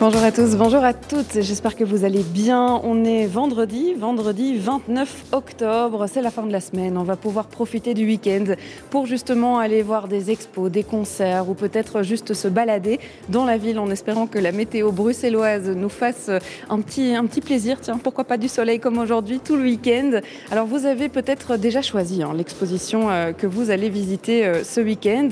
Bonjour à tous, bonjour à toutes, j'espère que vous allez bien. On est vendredi, vendredi 29 octobre, c'est la fin de la semaine. On va pouvoir profiter du week-end pour justement aller voir des expos, des concerts ou peut-être juste se balader dans la ville en espérant que la météo bruxelloise nous fasse un petit, un petit plaisir. Tiens, pourquoi pas du soleil comme aujourd'hui tout le week-end? Alors vous avez peut-être déjà choisi hein, l'exposition euh, que vous allez visiter euh, ce week-end.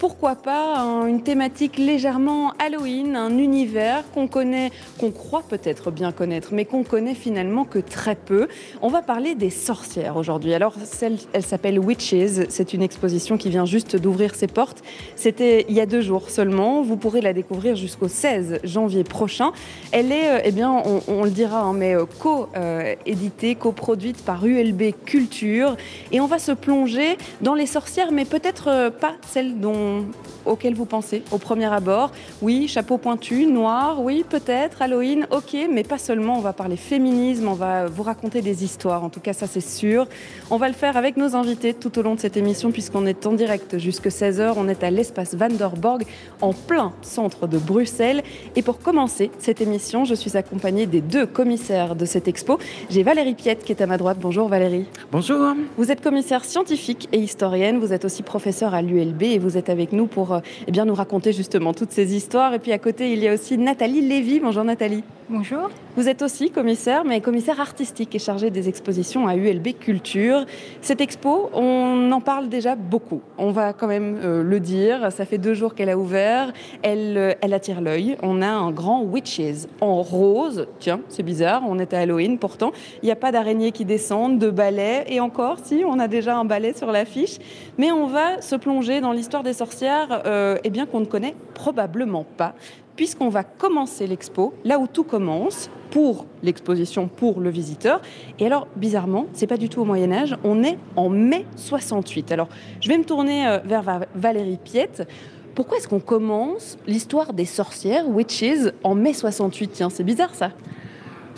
Pourquoi pas hein, une thématique légèrement Halloween, un univers qu'on connaît, qu'on croit peut-être bien connaître, mais qu'on connaît finalement que très peu. On va parler des sorcières aujourd'hui. Alors, celle, elle s'appelle Witches. C'est une exposition qui vient juste d'ouvrir ses portes. C'était il y a deux jours seulement. Vous pourrez la découvrir jusqu'au 16 janvier prochain. Elle est, euh, eh bien, on, le dira, hein, mais euh, co-éditée, coproduite par ULB Culture. Et on va se plonger dans les sorcières, mais peut-être euh, pas celles dont, auxquelles vous pensez au premier abord. Oui, chapeau pointu, noir, oui, peut-être, Halloween, ok, mais pas seulement. On va parler féminisme, on va vous raconter des histoires, en tout cas, ça c'est sûr. On va le faire avec nos invités tout au long de cette émission, puisqu'on est en direct jusque 16h. On est à l'espace Vanderborg, en plein centre de Bruxelles. Et pour commencer cette émission, je suis accompagnée des deux commissaires de cette expo. J'ai Valérie Piette qui est à ma droite. Bonjour Valérie. Bonjour. Vous êtes commissaire scientifique et historienne. Vous êtes aussi professeur à l'ULB et vous êtes avec nous pour euh, eh bien, nous raconter justement toutes ces histoires. Et puis à côté, il y a aussi Nathalie Lévy. Bonjour Nathalie. Bonjour. Vous êtes aussi commissaire, mais commissaire artistique et chargé des expositions à ULB Culture. Cette expo, on en parle déjà beaucoup. On va quand même euh, le dire. Ça fait deux jours qu'elle a ouvert. Elle, euh, elle attire l'œil. On a un grand Witches en rose. Tiens, c'est bizarre. On est à Halloween pourtant. Il n'y a pas d'araignées qui descendent, de balais. Et encore, si, on a déjà un balai sur l'affiche. Mais on va se plonger dans l'histoire des sorcières, euh, eh bien qu'on ne connaît probablement pas puisqu'on va commencer l'expo là où tout commence pour l'exposition, pour le visiteur. Et alors, bizarrement, c'est pas du tout au Moyen Âge, on est en mai 68. Alors, je vais me tourner euh, vers Valérie Piette. Pourquoi est-ce qu'on commence l'histoire des sorcières, witches, en mai 68 Tiens, c'est bizarre ça.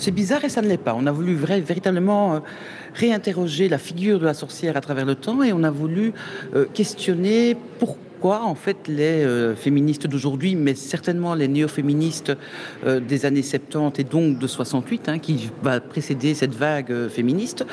C'est bizarre et ça ne l'est pas. On a voulu véritablement euh, réinterroger la figure de la sorcière à travers le temps et on a voulu euh, questionner pourquoi pourquoi en fait les euh, féministes d'aujourd'hui, mais certainement les néo-féministes euh, des années 70 et donc de 68, hein, qui va précéder cette vague euh, féministe,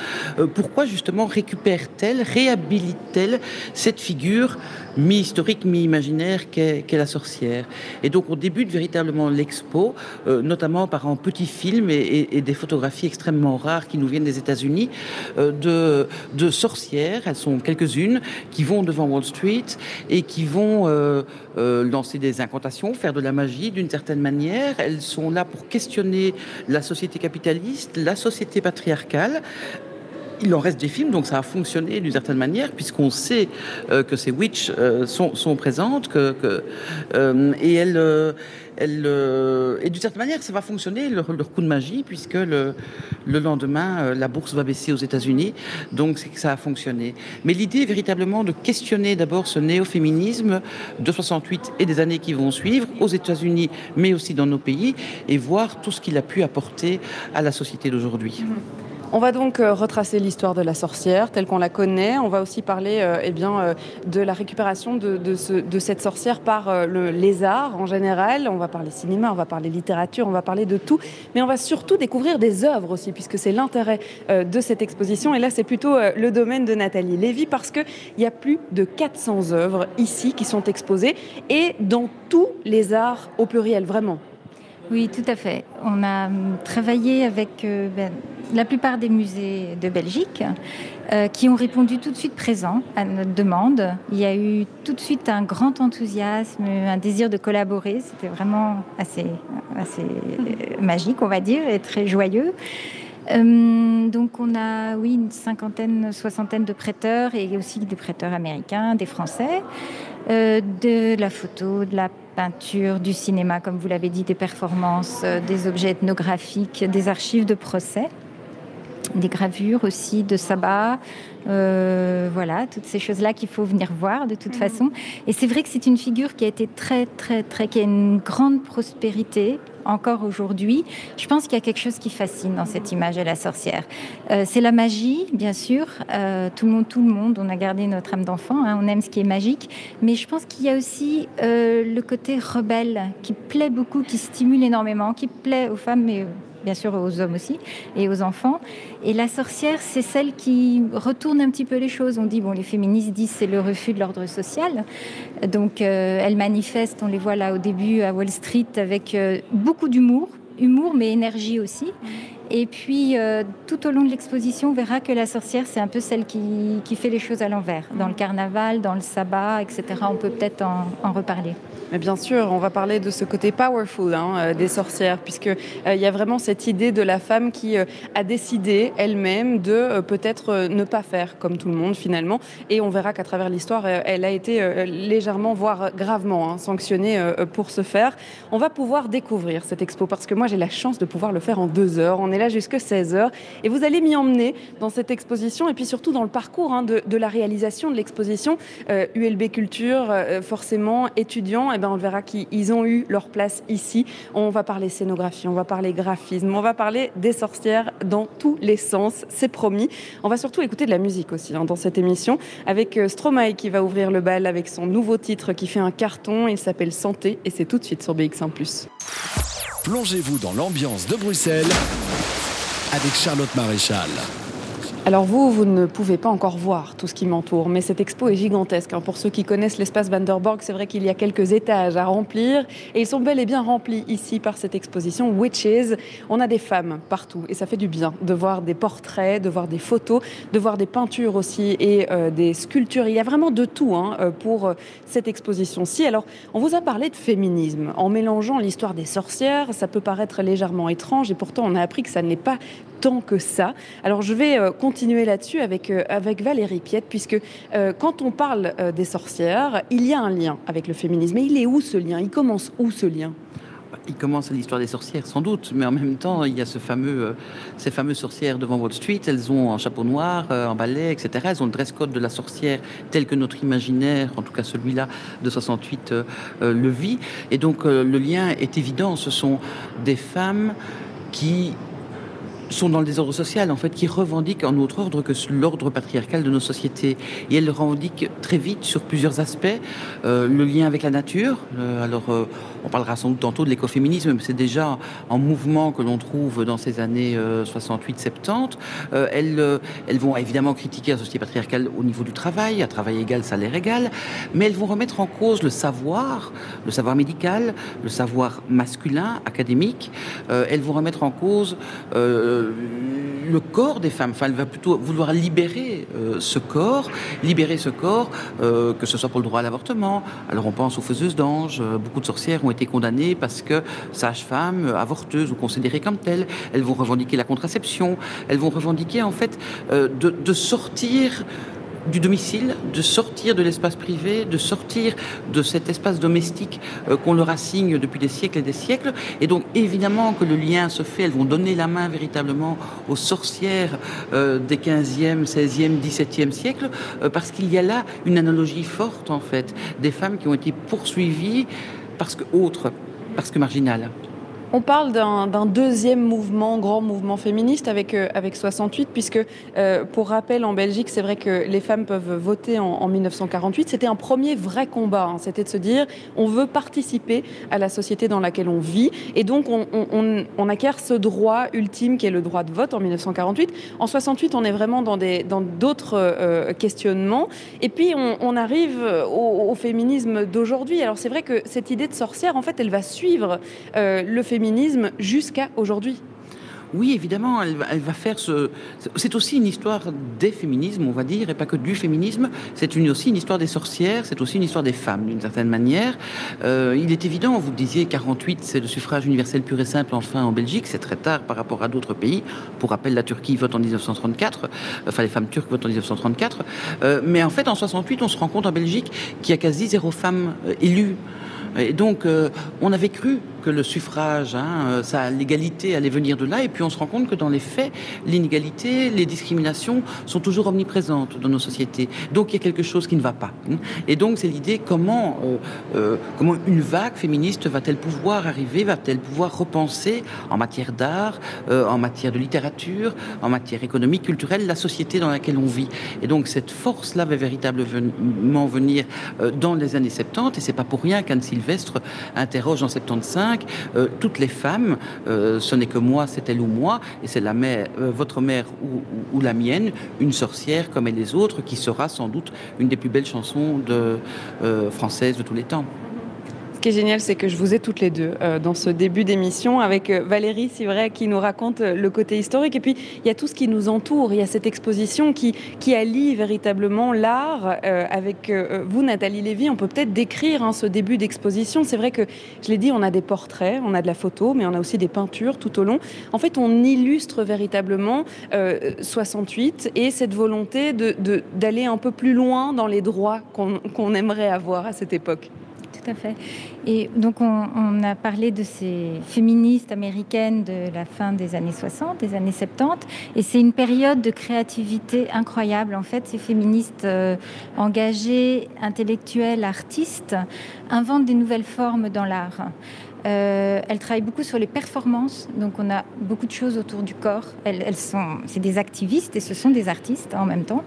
pourquoi justement récupère-t-elle, réhabilite-t-elle cette figure mi-historique, mi-imaginaire qu'est la sorcière? Et donc on débute véritablement l'expo, notamment par un petit film et, et, des photographies extrêmement rares qui nous viennent des États-Unis de, de sorcières, elles sont quelques-unes, qui vont devant Wall Street et qui qui vont euh, euh, lancer des incantations, faire de la magie d'une certaine manière. Elles sont là pour questionner la société capitaliste, la société patriarcale. Il en reste des films, donc ça a fonctionné d'une certaine manière, puisqu'on sait euh, que ces witches sont, présentes, que et elles euh, et d'une certaine manière, ça va fonctionner, leur, coup de magie, puisque le, le lendemain, euh, la bourse va baisser aux États-Unis. Donc, c'est que ça a fonctionné. Mais l'idée est véritablement de questionner d'abord ce néo-féminisme de 68 et des années qui vont suivre aux États-Unis, mais aussi dans nos pays, et voir tout ce qu'il a pu apporter à la société d'aujourd'hui. Mmh. On va donc euh, retracer l'histoire de la sorcière telle qu'on la connaît. On va aussi parler euh, eh euh, de la récupération de, cette sorcière par le, les arts en général. On va parler cinéma, on va parler littérature, on va parler de tout. Mais on va surtout découvrir des œuvres aussi, puisque c'est l'intérêt de cette exposition. Et là, c'est plutôt le domaine de Nathalie Lévy, parce qu'il y a plus de 400 œuvres ici qui sont exposées, et dans tous les arts au pluriel, vraiment. Oui, tout à fait. On a hum, travaillé avec euh, ben, la plupart des musées de Belgique euh, qui ont répondu tout de suite présent à notre demande. Il y a eu tout de suite un grand enthousiasme, un désir de collaborer. C'était vraiment assez, euh, magique, on va dire, et très joyeux. Hum, donc on a, oui, une cinquantaine, soixantaine de prêteurs et aussi des prêteurs américains, des Français, de la photo, de la peinture, du cinéma, comme vous l'avez dit, des performances, euh, des objets ethnographiques, des archives de procès. des gravures aussi de sabbat. Euh, voilà, toutes ces choses-là qu'il faut venir voir de toute mhm. façon. Et c'est vrai que c'est une figure qui a été très, très, très, qui a une grande prospérité encore aujourd'hui. Je pense qu'il y a quelque chose qui fascine dans cette image de la sorcière. Euh, c'est la magie, bien sûr. Euh, tout le monde, tout le monde, on a gardé notre âme d'enfant. Hein, on aime ce qui est magique. Mais je pense qu'il y a aussi le côté rebelle qui plaît beaucoup, qui stimule énormément, qui plaît aux femmes, mais bien sûr aux hommes aussi et aux enfants. Et la sorcière, c'est celle qui retourne un petit peu les choses. On dit, bon, les féministes disent c'est le refus de l'ordre social. Donc euh, elles manifestent, on les voit là au début à Wall Street avec euh, beaucoup d'humour, humour mais énergie aussi. Et puis, euh, tout au long de l'exposition, on verra que la sorcière, c'est un peu celle qui, fait les choses à l'envers. Dans le carnaval, dans le sabbat, etc. On peut peut-être en reparler. Mais bien sûr, on va parler de ce côté powerful hein, euh, des sorcières, puisqu'il euh, il y a vraiment cette idée de la femme qui euh, a décidé elle-même de peut-être ne pas faire comme tout le monde finalement. Et on verra qu'à travers l'histoire, elle a été légèrement, voire gravement hein, sanctionnée pour ce faire. On va pouvoir découvrir cette expo, parce que moi j'ai la chance de pouvoir le faire en deux heures. On est là jusque 16 heures. Et vous allez m'y emmener dans cette exposition, et puis surtout dans le parcours hein, de, de, la réalisation de l'exposition. ULB Culture, forcément, étudiants eh ben, on verra qu'ils ont eu leur place ici. On va parler scénographie, on va parler graphisme, on va parler des sorcières dans tous les sens, c'est promis. On va surtout écouter de la musique aussi hein, dans cette émission, avec euh, Stromae qui va ouvrir le bal avec son nouveau titre qui fait un carton. Il s'appelle Santé et c'est tout de suite sur BX1 Plongez-vous dans l'ambiance de Bruxelles avec Charlotte Maréchal. Alors vous, vous ne pouvez pas encore voir tout ce qui m'entoure, mais cette expo est gigantesque. Hein. Pour ceux qui connaissent l'espace Vanderborg, c'est vrai qu'il y a quelques étages à remplir, et ils sont bel et bien remplis ici par cette exposition Witches. On a des femmes partout, et ça fait du bien de voir des portraits, de voir des photos, de voir des peintures aussi, et euh, des sculptures. Il y a vraiment de tout hein, euh, pour euh, cette exposition-ci. Alors, on vous a parlé de féminisme. En mélangeant l'histoire des sorcières, ça peut paraître légèrement étrange, et pourtant on a appris que ça n'est pas tant que ça. Alors je vais euh, continuer là-dessus avec, euh, avec Valérie Piette, puisque euh, quand on parle des sorcières, il y a un lien avec le féminisme. Mais il est où ce lien? Il commence où ce lien? Il commence à l'histoire des sorcières, sans doute, mais en même temps, il y a ce fameux, ces fameuses sorcières devant Wall Street. Elles ont un chapeau noir, un balai, etc. Elles ont le dress code de la sorcière tel que notre imaginaire, en tout cas celui-là de 68, le vit. Et donc, le lien est évident. Ce sont des femmes qui sont dans le désordre social, en fait, qui revendiquent un autre ordre que l'ordre patriarcal de nos sociétés. Et elles le revendiquent très vite sur plusieurs aspects. Euh, le lien avec la nature. Euh, alors, euh, on parlera sans doute tantôt de l'écoféminisme, mais c'est déjà un mouvement que l'on trouve dans ces années 68-70. elles, elles vont évidemment critiquer la société patriarcale au niveau du travail, à travail égal, salaire égal, mais elles vont remettre en cause le savoir, le savoir médical, le savoir masculin, académique. elles vont remettre en cause euh, le corps des femmes. Enfin, elle va plutôt vouloir libérer euh, ce corps, libérer ce corps, euh, que ce soit pour le droit à l'avortement. Alors on pense aux faiseuses d'anges. beaucoup de sorcières ont été condamnées parce que sages-femmes, avorteuses ou considérées comme telles, elles vont revendiquer la contraception. Elles vont revendiquer en fait de sortir du domicile, de sortir de l'espace privé, de sortir de cet espace domestique euh, qu'on leur assigne depuis des siècles et des siècles. Et donc évidemment que le lien se fait, elles vont donner la main véritablement aux sorcières euh, des 15e, 16e, 17e siècles, euh, parce qu'il y a là une analogie forte en fait, des femmes qui ont été poursuivies parce que autres, parce que marginales. On parle d'un deuxième mouvement, grand mouvement féministe avec, euh, avec 68, puisque euh, pour rappel, en Belgique, c'est vrai que les femmes peuvent voter en, 1948. C'était un premier vrai combat, hein. c'était de se dire on veut participer à la société dans laquelle on vit, et donc on, acquiert ce droit ultime qui est le droit de vote en 1948. En 68, on est vraiment dans d'autres dans euh, questionnements, et puis on, arrive au, féminisme d'aujourd'hui. Alors c'est vrai que cette idée de sorcière, en fait, elle va suivre le féminisme féminisme jusqu'à aujourd'hui. Oui, évidemment, elle, va faire ce. C'est aussi une histoire des féminismes, on va dire, et pas que du féminisme. C'est aussi une histoire des sorcières, c'est aussi une histoire des femmes, d'une certaine manière. Euh, il est évident, vous disiez 48, c'est le suffrage universel pur et simple, enfin, en Belgique, c'est très tard par rapport à d'autres pays. Pour rappel, la Turquie vote en 1934, enfin, les femmes turques votent en 1934. Euh, mais en fait, en 68, on se rend compte en Belgique qu'il y a quasi zéro femme euh, élue. Et donc, on avait cru que le suffrage, hein, ça, l'égalité allait venir de là, et puis on se rend compte que dans les faits, l'inégalité, les discriminations sont toujours omniprésentes dans nos sociétés. Donc il y a quelque chose qui ne va pas. Hein. Et donc c'est l'idée comment, euh, euh, comment une vague féministe va-t-elle pouvoir arriver, va-t-elle pouvoir repenser en matière d'art, euh, en matière de littérature, en matière économique, culturelle, la société dans laquelle on vit? Et donc cette force-là va véritablement venir dans les années 70, et c'est pas pour rien qu'Anne Sylvestre interroge en 75 toutes les femmes, ce n'est que moi, c'est elle ou moi, et c'est mère, votre mère ou, la mienne, une sorcière comme elle les autres, qui sera sans doute une des plus belles chansons françaises de tous les temps. Qui est génial, c'est que je vous ai toutes les deux euh, dans ce début d'émission avec euh, Valérie c'est vrai, qui nous raconte euh, le côté historique. Et puis, il y a tout ce qui nous entoure. Il y a cette exposition qui, qui allie véritablement l'art avec vous, Nathalie Lévy. On peut peut-être décrire hein, ce début d'exposition. C'est vrai que, je l'ai dit, on a des portraits, on a de la photo, mais on a aussi des peintures tout au long. En fait, on illustre véritablement 68 et cette volonté d'aller de, un peu plus loin dans les droits qu'on aimerait avoir à cette époque fait. Et donc, on, a parlé de ces féministes américaines de la fin des années 60, des années 70. Et c'est une période de créativité incroyable. En fait, ces féministes euh, engagées, intellectuelles, artistes, inventent des nouvelles formes dans l'art. Euh, elle travaille beaucoup sur les performances, donc on a beaucoup de choses autour du corps. Elles, sont, c'est des activistes et ce sont des artistes en même temps.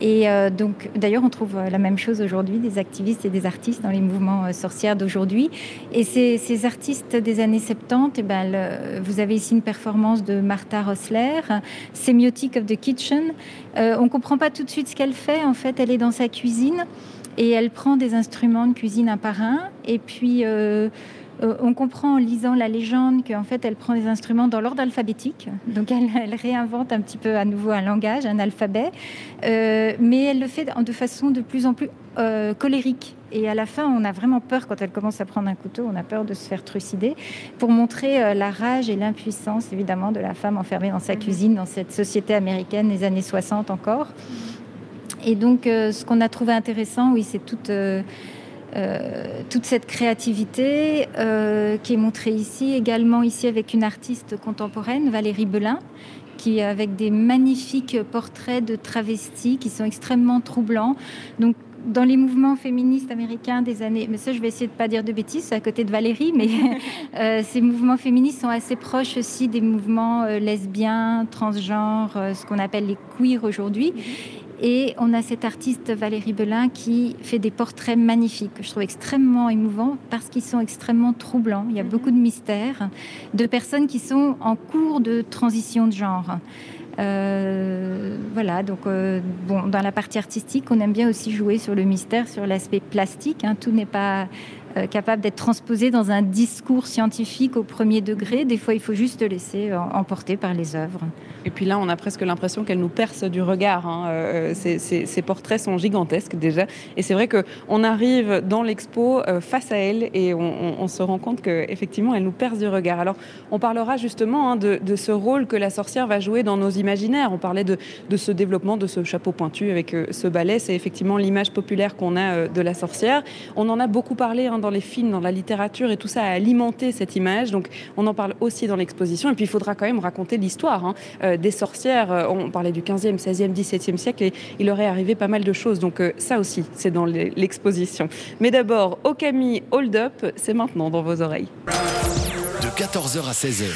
Et euh, donc, d'ailleurs, on trouve la même chose aujourd'hui, des activistes et des artistes dans les mouvements euh, sorcières d'aujourd'hui. Et ces, artistes des années 70, et eh ben, vous avez ici une performance de Martha Rossler, Semiotic of the Kitchen. on comprend pas tout de suite ce qu'elle fait. En fait, elle est dans sa cuisine et elle prend des instruments de cuisine un par un. Et puis euh, on comprend en lisant la légende qu'en fait, elle prend des instruments dans l'ordre alphabétique. Donc, elle, réinvente un petit peu à nouveau un langage, un alphabet. Euh, mais elle le fait de façon de plus en plus euh, colérique. Et à la fin, on a vraiment peur quand elle commence à prendre un couteau, on a peur de se faire trucider, pour montrer la rage et l'impuissance, évidemment, de la femme enfermée dans sa cuisine, dans cette société américaine des années 60 encore. Et donc, ce qu'on a trouvé intéressant, oui, c'est toute euh, toute cette créativité euh, qui est montrée ici, également ici avec une artiste contemporaine, Valérie Belin, qui avec des magnifiques portraits de travestis qui sont extrêmement troublants. Donc dans les mouvements féministes américains des années, mais ça je vais essayer de pas dire de bêtises, à côté de Valérie, mais euh, ces mouvements féministes sont assez proches aussi des mouvements lesbiens, transgenres, ce qu'on appelle les queers aujourd'hui. Et on a cette artiste Valérie Belin qui fait des portraits magnifiques, que je trouve extrêmement émouvants parce qu'ils sont extrêmement troublants. Il y a beaucoup de mystères, de personnes qui sont en cours de transition de genre. Euh, voilà, donc euh, bon, dans la partie artistique, on aime bien aussi jouer sur le mystère, sur l'aspect plastique. Hein. Tout n'est pas euh, capable d'être transposé dans un discours scientifique au premier degré. Des fois, il faut juste laisser euh, emporter par les œuvres. Et puis là, on a presque l'impression qu'elle nous perce du regard. Hein. Euh, ces, portraits sont gigantesques déjà. Et c'est vrai qu'on arrive dans l'expo face à elle et on, se rend compte qu'effectivement, elle nous perce du regard. Alors, on parlera justement hein, de, ce rôle que la sorcière va jouer dans nos imaginaires. On parlait de, ce développement de ce chapeau pointu avec ce balai. C'est effectivement l'image populaire qu'on a de la sorcière. On en a beaucoup parlé hein, dans les films, dans la littérature et tout ça a alimenté cette image. Donc on en parle aussi dans l'exposition. Et puis il faudra quand même raconter l'histoire hein. euh, des sorcières. Euh, on parlait du 15e, 16e, 17e siècle et il aurait arrivé pas mal de choses. Donc euh, ça aussi, c'est dans l'exposition. Mais d'abord, Okami Hold Up, c'est maintenant dans vos oreilles. De 14h à 16h,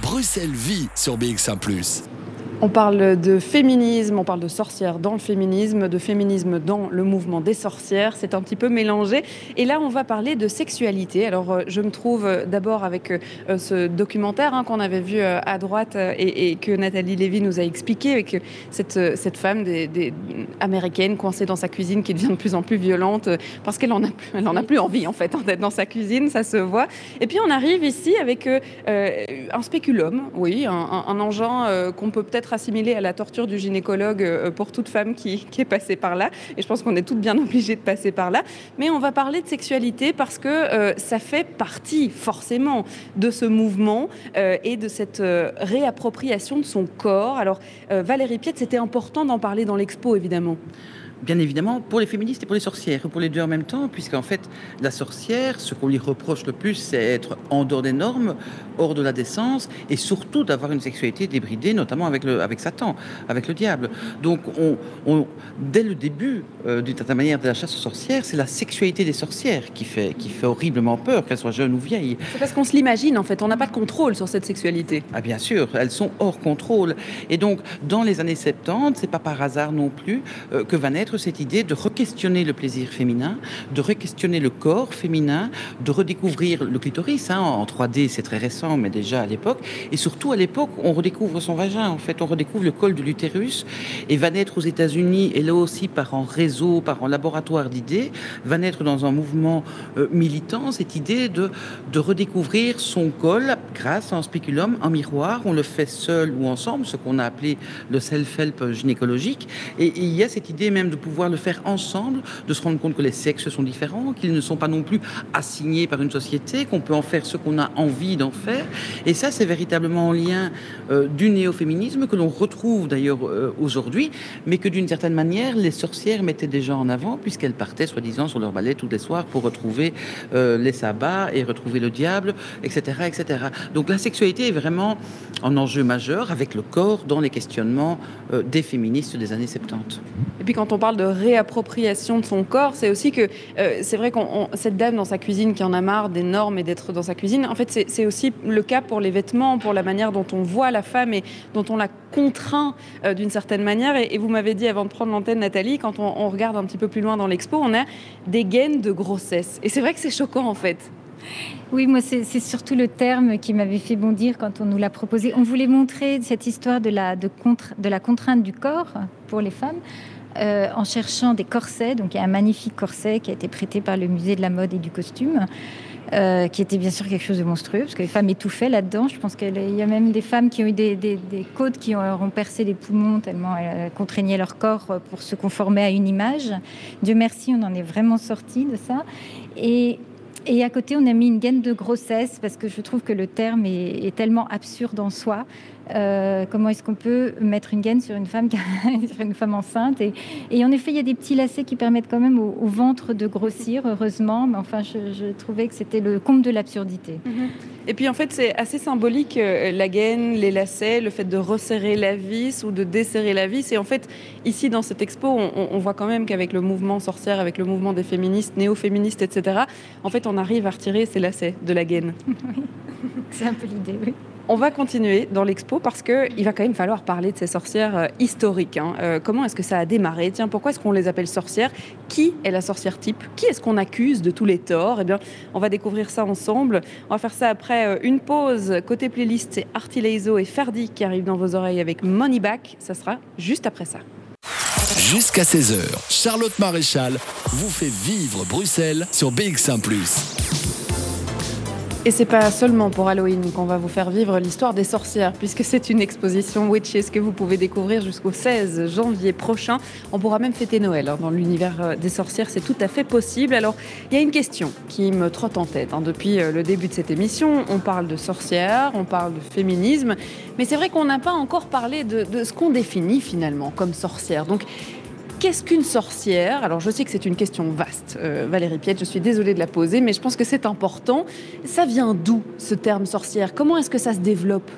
Bruxelles vit sur BX1 ⁇ on parle de féminisme, on parle de sorcières dans le féminisme, de féminisme dans le mouvement des sorcières. C'est un petit peu mélangé. Et là, on va parler de sexualité. Alors, euh, je me trouve euh, d'abord avec euh, ce documentaire hein, qu'on avait vu à droite et, que Nathalie Lévy nous a expliqué, avec cette, cette femme des, américaine coincée dans sa cuisine qui devient de plus en plus violente parce qu'elle en a plus, en a plus envie en fait hein, d'être dans sa cuisine, ça se voit. Et puis on arrive ici avec un spéculum, oui, un engin qu'on peut peut-être assimilé à la torture du gynécologue euh, pour toute femme qui, est passée par là. Et je pense qu'on est toutes bien obligées de passer par là. Mais on va parler de sexualité parce que euh, ça fait partie forcément de ce mouvement euh, et de cette réappropriation de son corps. Alors Valérie Piette, c'était important d'en parler dans l'expo, évidemment. Bien évidemment pour les féministes et pour les sorcières, pour les deux en même temps, puisqu'en fait, la sorcière, ce qu'on lui reproche le plus, c'est être en dehors des normes, hors de la décence, et surtout d'avoir une sexualité débridée, notamment avec, le, avec Satan, avec le diable. Donc, on, dès le début, euh, d'une certaine manière, de la chasse aux sorcières, c'est la sexualité des sorcières qui fait, qui fait horriblement peur, qu'elles soient jeunes ou vieilles. C'est parce qu'on se l'imagine, en fait, on n'a pas de contrôle sur cette sexualité. Ah bien sûr, elles sont hors contrôle. Et donc, dans les années 70, c'est pas par hasard non plus euh, que va naître cette idée de re-questionner le plaisir féminin, de re-questionner le corps féminin, de redécouvrir le clitoris. Hein, en 3D, c'est très récent, mais déjà à l'époque. Et surtout, à l'époque, on redécouvre son vagin. En fait, on redécouvre le col de l'utérus. Et va naître aux États-Unis, et là aussi par un réseau, par un laboratoire d'idées, va naître dans un mouvement euh, militant cette idée de, redécouvrir son col grâce à un spéculum, un miroir. On le fait seul ou ensemble, ce qu'on a appelé le self-help gynécologique. Et il y a cette idée même de pouvoir le faire ensemble, de se rendre compte que les sexes sont différents, qu'ils ne sont pas non plus assignés par une société, qu'on peut en faire ce qu'on a envie d'en faire. Et ça, c'est véritablement en lien euh, du néo-féminisme que l'on retrouve d'ailleurs euh, aujourd'hui, mais que d'une certaine manière, les sorcières mettaient déjà en avant, puisqu'elles partaient soi-disant sur leur balai tous les soirs pour retrouver euh, les sabbats et retrouver le diable, etc., etc. Donc la sexualité est vraiment un enjeu majeur avec le corps dans les questionnements des féministes des années 70. Et puis quand on parle de réappropriation de son corps, c'est aussi que euh, c'est vrai qu'on cette dame dans sa cuisine qui en a marre des normes et d'être dans sa cuisine, en fait c'est aussi le cas pour les vêtements, pour la manière dont on voit la femme et dont on la contraint euh, d'une certaine manière. Et, vous m'avez dit avant de prendre l'antenne, Nathalie, quand on, regarde un petit peu plus loin dans l'expo, on a des gaines de grossesse. Et c'est vrai que c'est choquant en fait. Oui, moi, c'est surtout le terme qui m'avait fait bondir quand on nous l'a proposé. On voulait montrer cette histoire de la, contre, de la contrainte du corps pour les femmes euh, en cherchant des corsets. Donc, il y a un magnifique corset qui a été prêté par le musée de la mode et du costume. Euh, qui était bien sûr quelque chose de monstrueux, parce que les femmes étouffaient là-dedans. Je pense qu'il y a même des femmes qui ont eu des, côtes qui ont, percé les poumons tellement elles contraignaient leur corps pour se conformer à une image. Dieu merci, on en est vraiment sorti de ça. Et et à côté, on a mis une gaine de grossesse parce que je trouve que le terme est, tellement absurde en soi. Euh, comment est-ce qu'on peut mettre une gaine sur une femme, sur une femme enceinte et, en effet, il y a des petits lacets qui permettent quand même au, ventre de grossir, heureusement. Mais enfin, je, trouvais que c'était le comble de l'absurdité. Mhm. Et puis en fait, c'est assez symbolique euh, la gaine, les lacets, le fait de resserrer la vis ou de desserrer la vis. Et en fait, ici dans cette expo, on, voit quand même qu'avec le mouvement sorcière, avec le mouvement des féministes, néo-féministes, etc., en fait, on arrive à retirer ces lacets de la gaine. c'est un peu l'idée, oui. On va continuer dans l'expo parce qu'il va quand même falloir parler de ces sorcières euh, historiques. Hein. Euh, comment est-ce que ça a démarré? Tiens, pourquoi est-ce qu'on les appelle sorcières? Qui est la sorcière type? Qui est-ce qu'on accuse de tous les torts? Eh bien, on va découvrir ça ensemble. On va faire ça après euh, une pause. Côté playlist, c'est Artileizo et Ferdi qui arrivent dans vos oreilles avec Money Back. Ça sera juste après ça. Jusqu'à 16h, Charlotte Maréchal vous fait vivre Bruxelles sur BX1 ⁇ et c'est pas seulement pour Halloween qu'on va vous faire vivre l'histoire des sorcières, puisque c'est une exposition Witches que vous pouvez découvrir jusqu'au 16 janvier prochain. On pourra même fêter Noël hein, dans l'univers euh, des sorcières, c'est tout à fait possible. Alors, il y a une question qui me trotte en tête hein. depuis euh, le début de cette émission. On parle de sorcières, on parle de féminisme, mais c'est vrai qu'on n'a pas encore parlé de, de ce qu'on définit finalement comme sorcière. Donc, Qu'est-ce qu'une sorcière? Alors je sais que c'est une question vaste, euh, Valérie Piette, je suis désolée de la poser, mais je pense que c'est important. Ça vient d'où ce terme sorcière? Comment est-ce que ça se développe?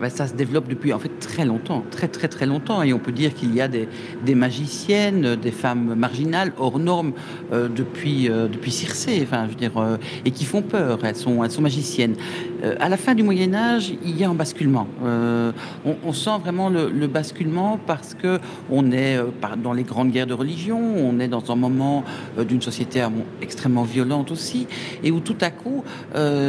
Ben, ça se développe depuis en fait très longtemps, très très très longtemps. Et on peut dire qu'il y a des, magiciennes, des femmes marginales hors normes euh, depuis, euh, depuis Circé, enfin, je veux dire, euh, et qui font peur. Elles sont, elles sont magiciennes. à la fin du Moyen Âge, il y a un basculement. On, sent vraiment le, le, basculement parce que on est dans les grandes guerres de religion, on est dans un moment d'une société extrêmement violente aussi, et où tout à coup,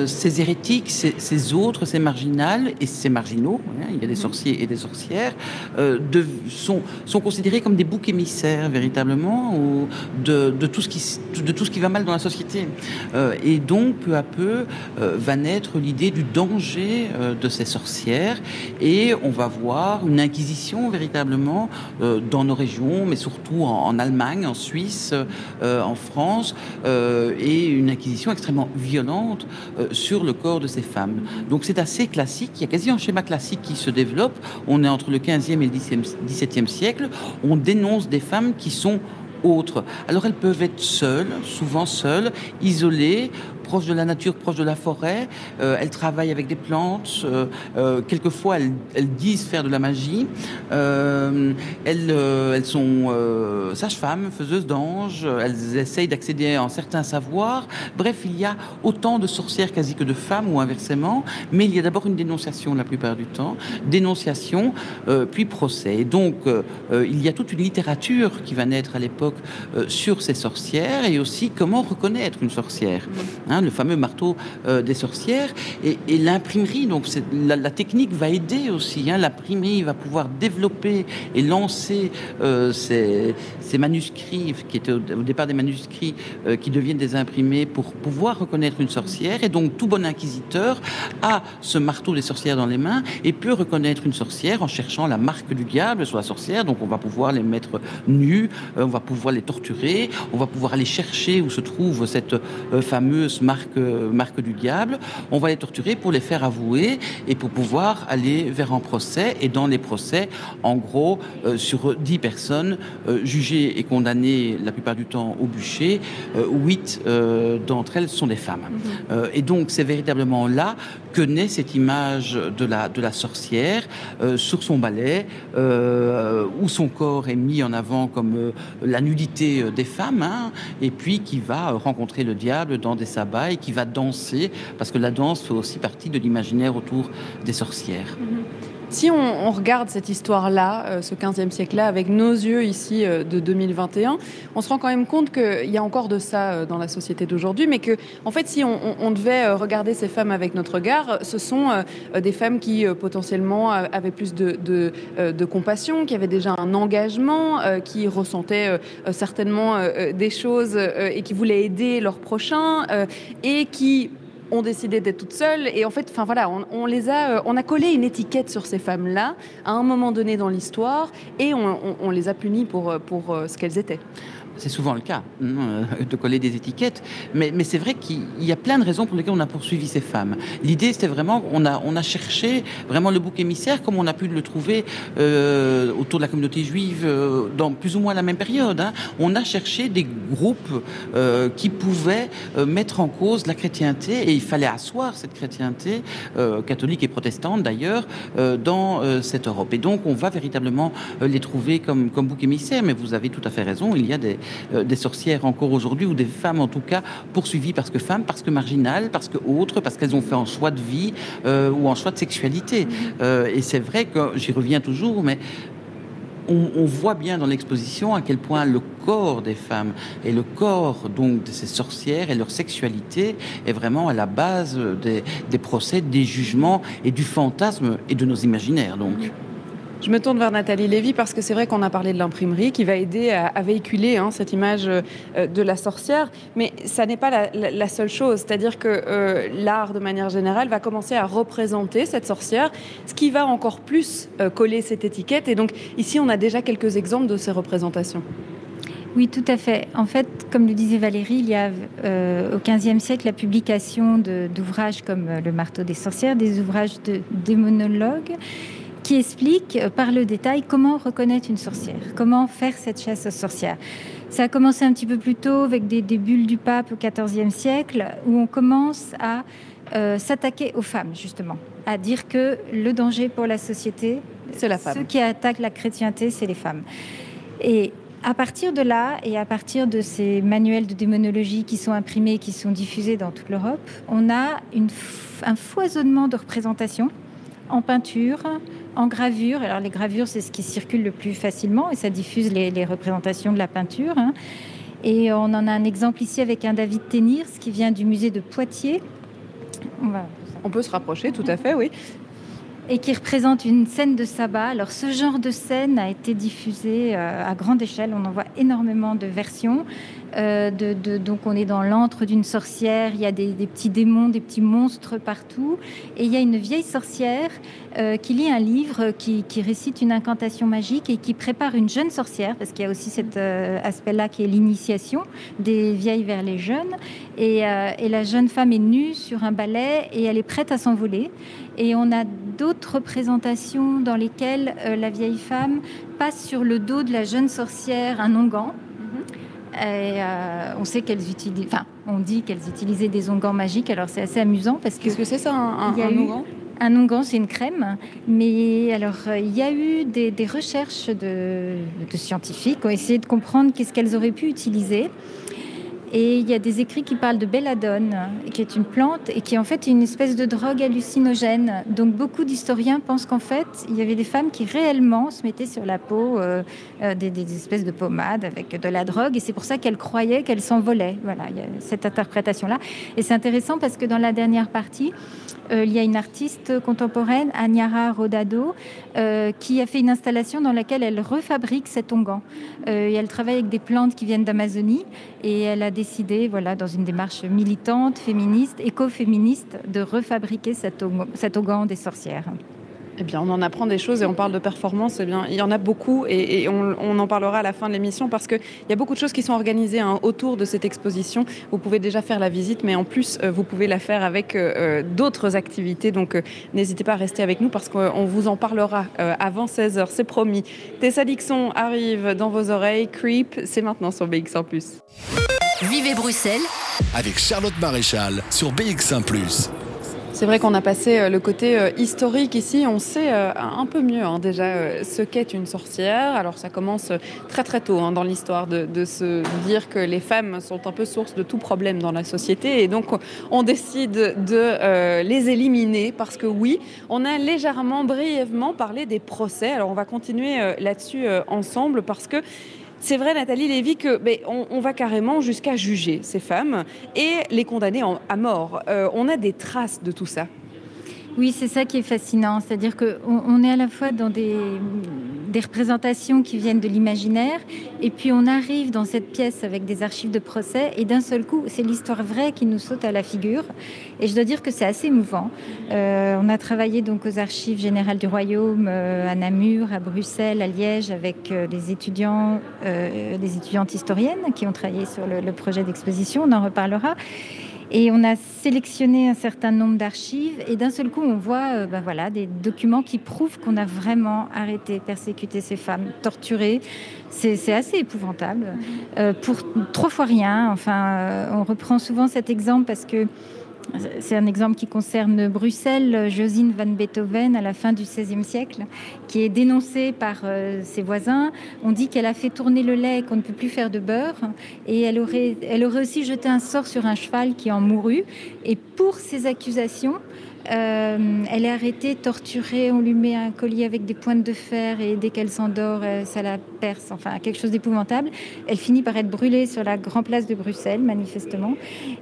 ces hérétiques, ces, ces autres, ces marginales et ces marginales Hein, il y a des mhm. sorciers et des sorcières, euh, de, sont, sont considérés comme des boucs émissaires véritablement ou de, de, tout ce qui, de tout ce qui va mal dans la société. Euh, et donc, peu à peu, euh, va naître l'idée du danger de ces sorcières et on va voir une inquisition véritablement dans nos régions, mais surtout en, en Allemagne, en Suisse, en France, et une inquisition extrêmement violente sur le corps de ces femmes. Donc c'est assez classique, il y a quasi un schéma classique qui se développe. On est entre le 15e et le 17e siècle. On dénonce des femmes qui sont autres. Alors elles peuvent être seules, souvent seules, isolées, proche de la nature, proche de la forêt. Euh, elles travaillent avec des plantes. Euh, euh, quelquefois, elles, disent faire de la magie. elles, elles sont sages-femmes, faiseuses d'anges. Elles essayent d'accéder à certains savoirs. Bref, il y a autant de sorcières quasi que de femmes ou inversement. Mais il y a d'abord une dénonciation la plupart du temps. Dénonciation, puis procès. Et donc, il y a toute une littérature qui va naître à l'époque sur ces sorcières et aussi comment reconnaître une sorcière. Hein, le fameux marteau euh, des sorcières. Et, l'imprimerie, donc la, la, technique va aider aussi. Hein, l'imprimerie va pouvoir développer et lancer euh, ces, manuscrits, qui étaient au, départ des manuscrits, euh, qui deviennent des imprimés pour pouvoir reconnaître une sorcière. Et donc tout bon inquisiteur a ce marteau des sorcières dans les mains et peut reconnaître une sorcière en cherchant la marque du diable sur la sorcière. Donc on va pouvoir les mettre nus, on va pouvoir les torturer, on va pouvoir aller chercher où se trouve cette fameuse marque, marque du diable. On va les torturer pour les faire avouer et pour pouvoir aller vers un procès. Et dans les procès, en gros, euh, sur 10 personnes euh, jugées et condamnées la plupart du temps au bûcher, 8 euh, d'entre elles sont des femmes. Mhm. et donc, c'est véritablement là que naît cette image de la, de la sorcière sur son balai, où son corps est mis en avant comme la nudité des femmes, hein, et puis qui va rencontrer le diable dans des sabbats et qui va danser, parce que la danse fait aussi partie de l'imaginaire autour des sorcières. Mhm. Si on, regarde cette histoire-là, euh, ce 15e siècle-là, avec nos yeux ici euh, de 2021, on se rend quand même compte qu'il y a encore de ça euh, dans la société d'aujourd'hui, mais que, en fait, si on, devait regarder ces femmes avec notre regard, ce sont des femmes qui potentiellement avaient plus de, de, compassion, qui avaient déjà un engagement, qui ressentaient certainement des choses et qui voulaient aider leurs prochains et qui ont décidé d'être toutes seules. Et en fait, enfin voilà, on, les a, euh, on a collé une étiquette sur ces femmes-là à un moment donné dans l'histoire, et on, les a punies pour, euh, pour euh, ce qu'elles étaient. C'est souvent le cas hein, euh, de coller des étiquettes, mais, c'est vrai qu'il y a plein de raisons pour lesquelles on a poursuivi ces femmes. L'idée, c'était vraiment, on a, on a cherché vraiment le bouc émissaire comme on a pu le trouver euh, autour de la communauté juive euh, dans plus ou moins la même période. Hein. On a cherché des groupes qui pouvaient mettre en cause la chrétienté et il fallait asseoir cette chrétienté, catholique et protestante d'ailleurs, dans cette Europe. Et donc, on va véritablement les trouver comme, comme bouc émissaire, mais vous avez tout à fait raison, il y a des, euh, des sorcières encore aujourd'hui, ou des femmes en tout cas, poursuivies parce que femmes, parce que marginales, parce que autres, parce qu'elles ont fait un choix de vie euh, ou un choix de sexualité. Mm-hmm. Euh, et c'est vrai que j'y reviens toujours, mais on, voit bien dans l'exposition à quel point le corps des femmes et le corps donc de ces sorcières et leur sexualité est vraiment à la base des, des procès, des jugements et du fantasme et de nos imaginaires donc. Je me tourne vers Nathalie Lévy parce que c'est vrai qu'on a parlé de l'imprimerie qui va aider à, véhiculer hein, cette image euh, de la sorcière, mais ça n'est pas la, seule chose. C'est-à-dire que euh, l'art, de manière générale, va commencer à représenter cette sorcière, ce qui va encore plus euh, coller cette étiquette. Et donc ici, on a déjà quelques exemples de ces représentations. Oui, tout à fait. En fait, comme le disait Valérie, il y a au XVe siècle la publication d'ouvrages comme Le marteau des sorcières, des ouvrages de démonologues qui explique euh, par le détail comment reconnaître une sorcière, comment faire cette chasse aux sorcières. Ça a commencé un petit peu plus tôt avec des, bulles du pape au XIVe siècle, où on commence à euh, s'attaquer aux femmes, justement, à dire que le danger pour la société, c'est la femme. Ceux qui attaquent la chrétienté, c'est les femmes. Et à partir de là, et à partir de ces manuels de démonologie qui sont imprimés, qui sont diffusés dans toute l'Europe, on a une, un foisonnement de représentations en peinture, en gravure. Alors les gravures, c'est ce qui circule le plus facilement et ça diffuse les, représentations de la peinture. Hein. Et on en a un exemple ici avec un David Ténirs qui vient du musée de Poitiers. On, peut se rapprocher, tout à fait, oui. Et qui représente une scène de sabbat. Alors ce genre de scène a été diffusé euh, à grande échelle. On en voit énormément de versions. Euh, donc on est dans l'antre d'une sorcière, il y a des, petits démons, des petits monstres partout, et il y a une vieille sorcière euh, qui lit un livre qui, récite une incantation magique et qui prépare une jeune sorcière, parce qu'il y a aussi cet euh, aspect-là qui est l'initiation des vieilles vers les jeunes, Et, et, la jeune femme est nue sur un balai et elle est prête à s'envoler. Et on a d'autres représentations dans lesquelles la vieille femme passe sur le dos de la jeune sorcière un onguent. Et on sait qu'elles utilisent, enfin, on dit qu'elles utilisaient des onguents magiques. Alors c'est assez amusant parce que. Qu'est-ce que c'est ça, un, un, onguent? un onguent, c'est une crème, mais alors il y a eu des, recherches de, de, scientifiques qui ont essayé de comprendre qu'est-ce qu'elles auraient pu utiliser. Et il y a des écrits qui parlent de belladone, qui est une plante et qui est en fait une espèce de drogue hallucinogène. Donc beaucoup d'historiens pensent qu'en fait, il y avait des femmes qui réellement se mettaient sur la peau euh, euh, des, des, espèces de pommades avec de la drogue. Et c'est pour ça qu'elles croyaient qu'elles s'envolaient. Voilà, il y a cette interprétation-là. Et c'est intéressant parce que dans la dernière partie, il y a une artiste contemporaine, Agnara Rodado, euh, qui a fait une installation dans laquelle elle refabrique cet onguent. Euh, et elle travaille avec des plantes qui viennent d'Amazonie et elle a décidé, voilà, dans une démarche militante, féministe, écoféministe, de refabriquer cet onguent des sorcières. Eh bien, on en apprend des choses et on parle de performance. Eh bien, il y en a beaucoup et, on, en parlera à la fin de l'émission parce qu'il y a beaucoup de choses qui sont organisées hein, autour de cette exposition. Vous pouvez déjà faire la visite, mais en plus, euh, vous pouvez la faire avec euh, euh, d'autres activités. Donc, n'hésitez pas à rester avec nous parce qu'on vous en parlera avant 16h, c'est promis. Tessa Dixon arrive dans vos oreilles. Creep, c'est maintenant sur BX1 ⁇ Vivez Bruxelles avec Charlotte Maréchal sur BX1 ⁇ c'est vrai qu'on a passé euh, le côté euh, historique ici. On sait euh, un peu mieux hein, déjà ce qu'est une sorcière. Alors ça commence très très tôt hein, dans l'histoire de, se dire que les femmes sont un peu source de tout problème dans la société. Et donc on décide de les éliminer parce que oui, on a légèrement, brièvement parlé des procès. Alors on va continuer là-dessus ensemble parce que c'est vrai, Nathalie Lévy, que ben, on, va carrément jusqu'à juger ces femmes et les condamner à mort. Euh, on a des traces de tout ça. Oui, c'est ça qui est fascinant. C'est-à-dire qu'on on est à la fois dans des, représentations qui viennent de l'imaginaire, et puis on arrive dans cette pièce avec des archives de procès, et d'un seul coup, c'est l'histoire vraie qui nous saute à la figure. Et je dois dire que c'est assez émouvant. Euh, on a travaillé donc aux archives générales du Royaume, euh, à Namur, à Bruxelles, à Liège, avec euh, des étudiants, des étudiantes historiennes qui ont travaillé sur le projet d'exposition. On en reparlera. Et on a sélectionné un certain nombre d'archives et d'un seul coup, on voit ben voilà, des documents qui prouvent qu'on a vraiment arrêté, persécuté ces femmes, torturées. C'est assez épouvantable. Euh, pour trois fois rien. Enfin, euh, on reprend souvent cet exemple parce que c'est un exemple qui concerne Bruxelles, Josine van Beethoven à la fin du XVIe siècle, qui est dénoncée par euh, ses voisins. On dit qu'elle a fait tourner le lait, qu'on ne peut plus faire de beurre, et elle aurait, elle aurait aussi jeté un sort sur un cheval qui en mourut. Et pour ces accusations, euh, elle est arrêtée, torturée, on lui met un collier avec des pointes de fer et dès qu'elle s'endort, euh, ça la perce, enfin quelque chose d'épouvantable. Elle finit par être brûlée sur la grande place de Bruxelles, manifestement.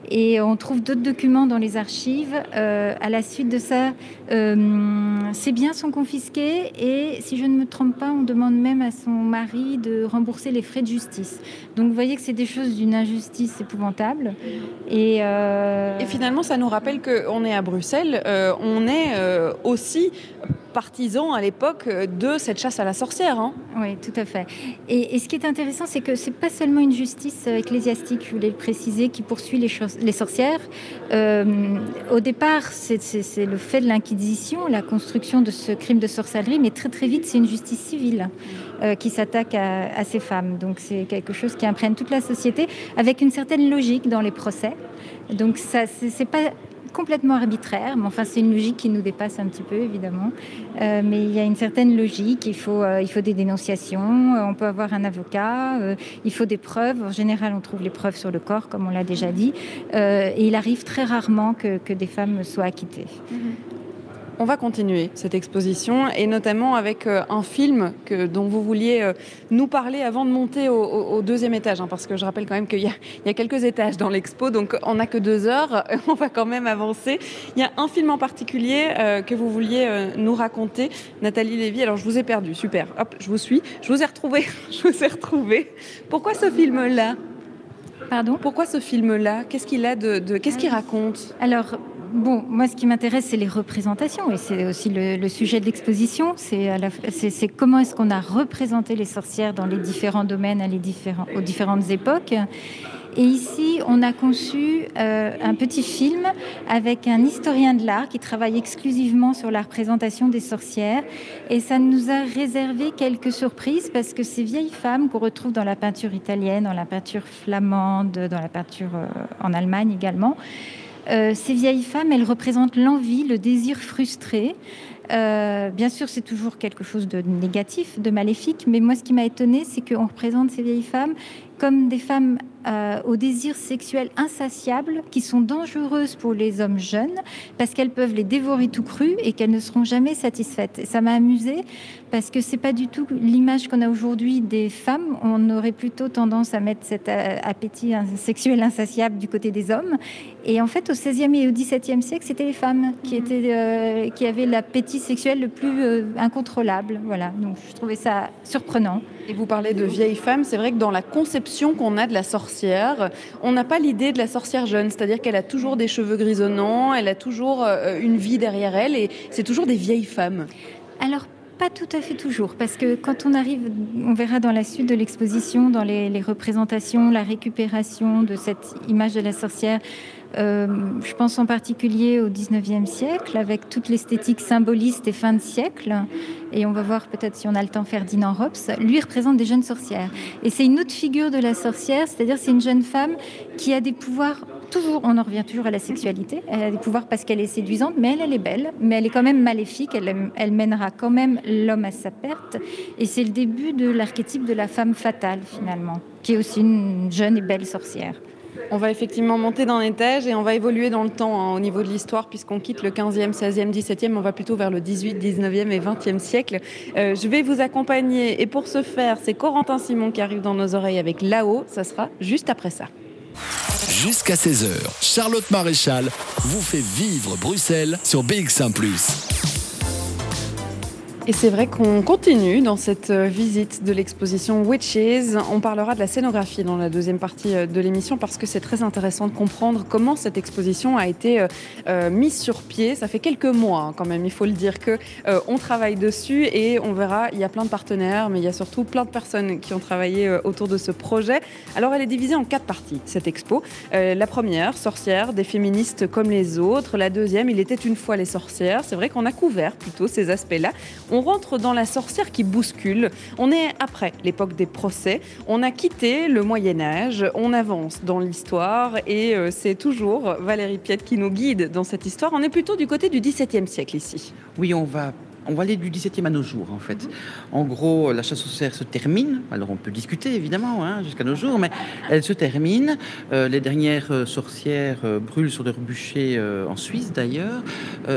Et on trouve d'autres documents dans les archives. Euh, à la suite de ça, ses biens sont confisqués et si je ne me trompe pas, on demande même à son mari de rembourser les frais de justice. Donc vous voyez que c'est des choses d'une injustice épouvantable. Et finalement, ça nous rappelle qu'on est à Bruxelles. Euh, on est euh, aussi partisan à l'époque de cette chasse à la sorcière. Hein. Oui, tout à fait. Et, ce qui est intéressant, c'est que c'est pas seulement une justice ecclésiastique, je voulais le préciser, qui poursuit les, sorcières. Euh, au départ, c'est le fait de l'Inquisition, la construction de ce crime de sorcellerie, mais très très vite, c'est une justice civile qui s'attaque à, à, ces femmes. Donc c'est quelque chose qui imprègne toute la société, avec une certaine logique dans les procès. Donc ça, c'est pas complètement arbitraire, mais enfin c'est une logique qui nous dépasse un petit peu évidemment. Euh, mais il y a une certaine logique, il faut, euh, des dénonciations, euh, on peut avoir un avocat, il faut des preuves. En général, on trouve les preuves sur le corps, comme on l'a déjà dit, et il arrive très rarement que, que des femmes soient acquittées. Mm-hmm. On va continuer cette exposition et notamment avec euh, un film que, dont vous vouliez euh, nous parler avant de monter au, deuxième étage, hein, parce que je rappelle quand même qu'il y, a quelques étages dans l'expo, donc on n'a que deux heures, on va quand même avancer. Il y a un film en particulier euh, que vous vouliez nous raconter, Nathalie Lévy. Alors je vous ai perdu, super. Hop, je vous suis. Je vous ai retrouvé. je vous ai retrouvé. Pourquoi ce film-là? Pardon Pourquoi ce film-là? Qu'est-ce qu'il a de, de qu'est-ce qu'il raconte? Alors Bon, moi, ce qui m'intéresse, c'est les représentations, et c'est aussi le, sujet de l'exposition. C'est comment est-ce qu'on a représenté les sorcières dans les différents domaines, à les différents, aux différentes époques. Et ici, on a conçu euh, un petit film avec un historien de l'art qui travaille exclusivement sur la représentation des sorcières. Et ça nous a réservé quelques surprises parce que ces vieilles femmes qu'on retrouve dans la peinture italienne, dans la peinture flamande, dans la peinture euh, en Allemagne également, euh, ces vieilles femmes, elles représentent l'envie, le désir frustré. Bien sûr, c'est toujours quelque chose de négatif, de maléfique, mais moi, ce qui m'a étonné, c'est qu'on représente ces vieilles femmes comme des femmes euh, au désir sexuel insatiable qui sont dangereuses pour les hommes jeunes parce qu'elles peuvent les dévorer tout cru et qu'elles ne seront jamais satisfaites. Et ça m'a amusé parce que c'est pas du tout l'image qu'on a aujourd'hui des femmes. On aurait plutôt tendance à mettre cet euh, appétit sexuel insatiable du côté des hommes. Et en fait, au XVIe et au XVIIe siècle, c'était les femmes qui, mhm. étaient, euh, qui avaient l'appétit sexuel le plus incontrôlable. Voilà, donc je trouvais ça surprenant. Et vous parlez de vieilles femmes, c'est vrai que dans la conception qu'on a de la sorcière, on n'a pas l'idée de la sorcière jeune, c'est-à-dire qu'elle a toujours des cheveux grisonnants, elle a toujours euh, une vie derrière elle, et c'est toujours des vieilles femmes. Alors, pas tout à fait toujours, parce que quand on arrive, on verra dans la suite de l'exposition, dans les, les, représentations, la récupération de cette image de la sorcière, euh, je pense en particulier au 19e siècle, avec toute l'esthétique symboliste et fin de siècle. Et on va voir peut-être si on a le temps Ferdinand Rops. Lui représente des jeunes sorcières. Et c'est une autre figure de la sorcière, c'est-à-dire c'est une jeune femme qui a des pouvoirs toujours, on en revient toujours à la sexualité. Elle a des pouvoirs parce qu'elle est séduisante, mais elle, est belle, mais elle est quand même maléfique. Elle mènera quand même l'homme à sa perte. Et c'est le début de l'archétype de la femme fatale, finalement, qui est aussi une jeune et belle sorcière. On va effectivement monter d'un étage et on va évoluer dans le temps hein, au niveau de l'histoire puisqu'on quitte le 15e, 16e, 17e, on va plutôt vers le 18, 19e et 20e siècle. Euh, je vais vous accompagner et pour ce faire, c'est Corentin Simon qui arrive dans nos oreilles avec là-haut. Ça sera juste après ça. Jusqu'à 16h, Charlotte Maréchal vous fait vivre Bruxelles sur BX1 ⁇ et c'est vrai qu'on continue dans cette euh, visite de l'exposition Witches. On parlera de la scénographie dans la deuxième partie euh, de l'émission parce que c'est très intéressant de comprendre comment cette exposition a été euh, mise sur pied. Ça fait quelques mois hein, quand même, il faut le dire, que on travaille dessus et on verra, il y a plein de partenaires, mais il y a surtout plein de personnes qui ont travaillé autour de ce projet. Alors elle est divisée en quatre parties, cette expo. la première, sorcières, des féministes comme les autres. La deuxième, il était une fois les sorcières. C'est vrai qu'on a couvert plutôt ces aspects-là. Rentre dans la sorcière qui bouscule. On est après l'époque des procès. On a quitté le Moyen Âge. On avance dans l'histoire et euh, c'est toujours Valérie Piette qui nous guide dans cette histoire. On est plutôt du côté du XVIIe siècle ici. Oui, on va on va aller du 17e à nos jours, en fait. En gros, la chasse aux sorcières se termine. Alors, on peut discuter, évidemment, hein, jusqu'à nos jours, mais elle se termine. Euh, les dernières euh, sorcières brûlent sur leur bûcher en Suisse, d'ailleurs.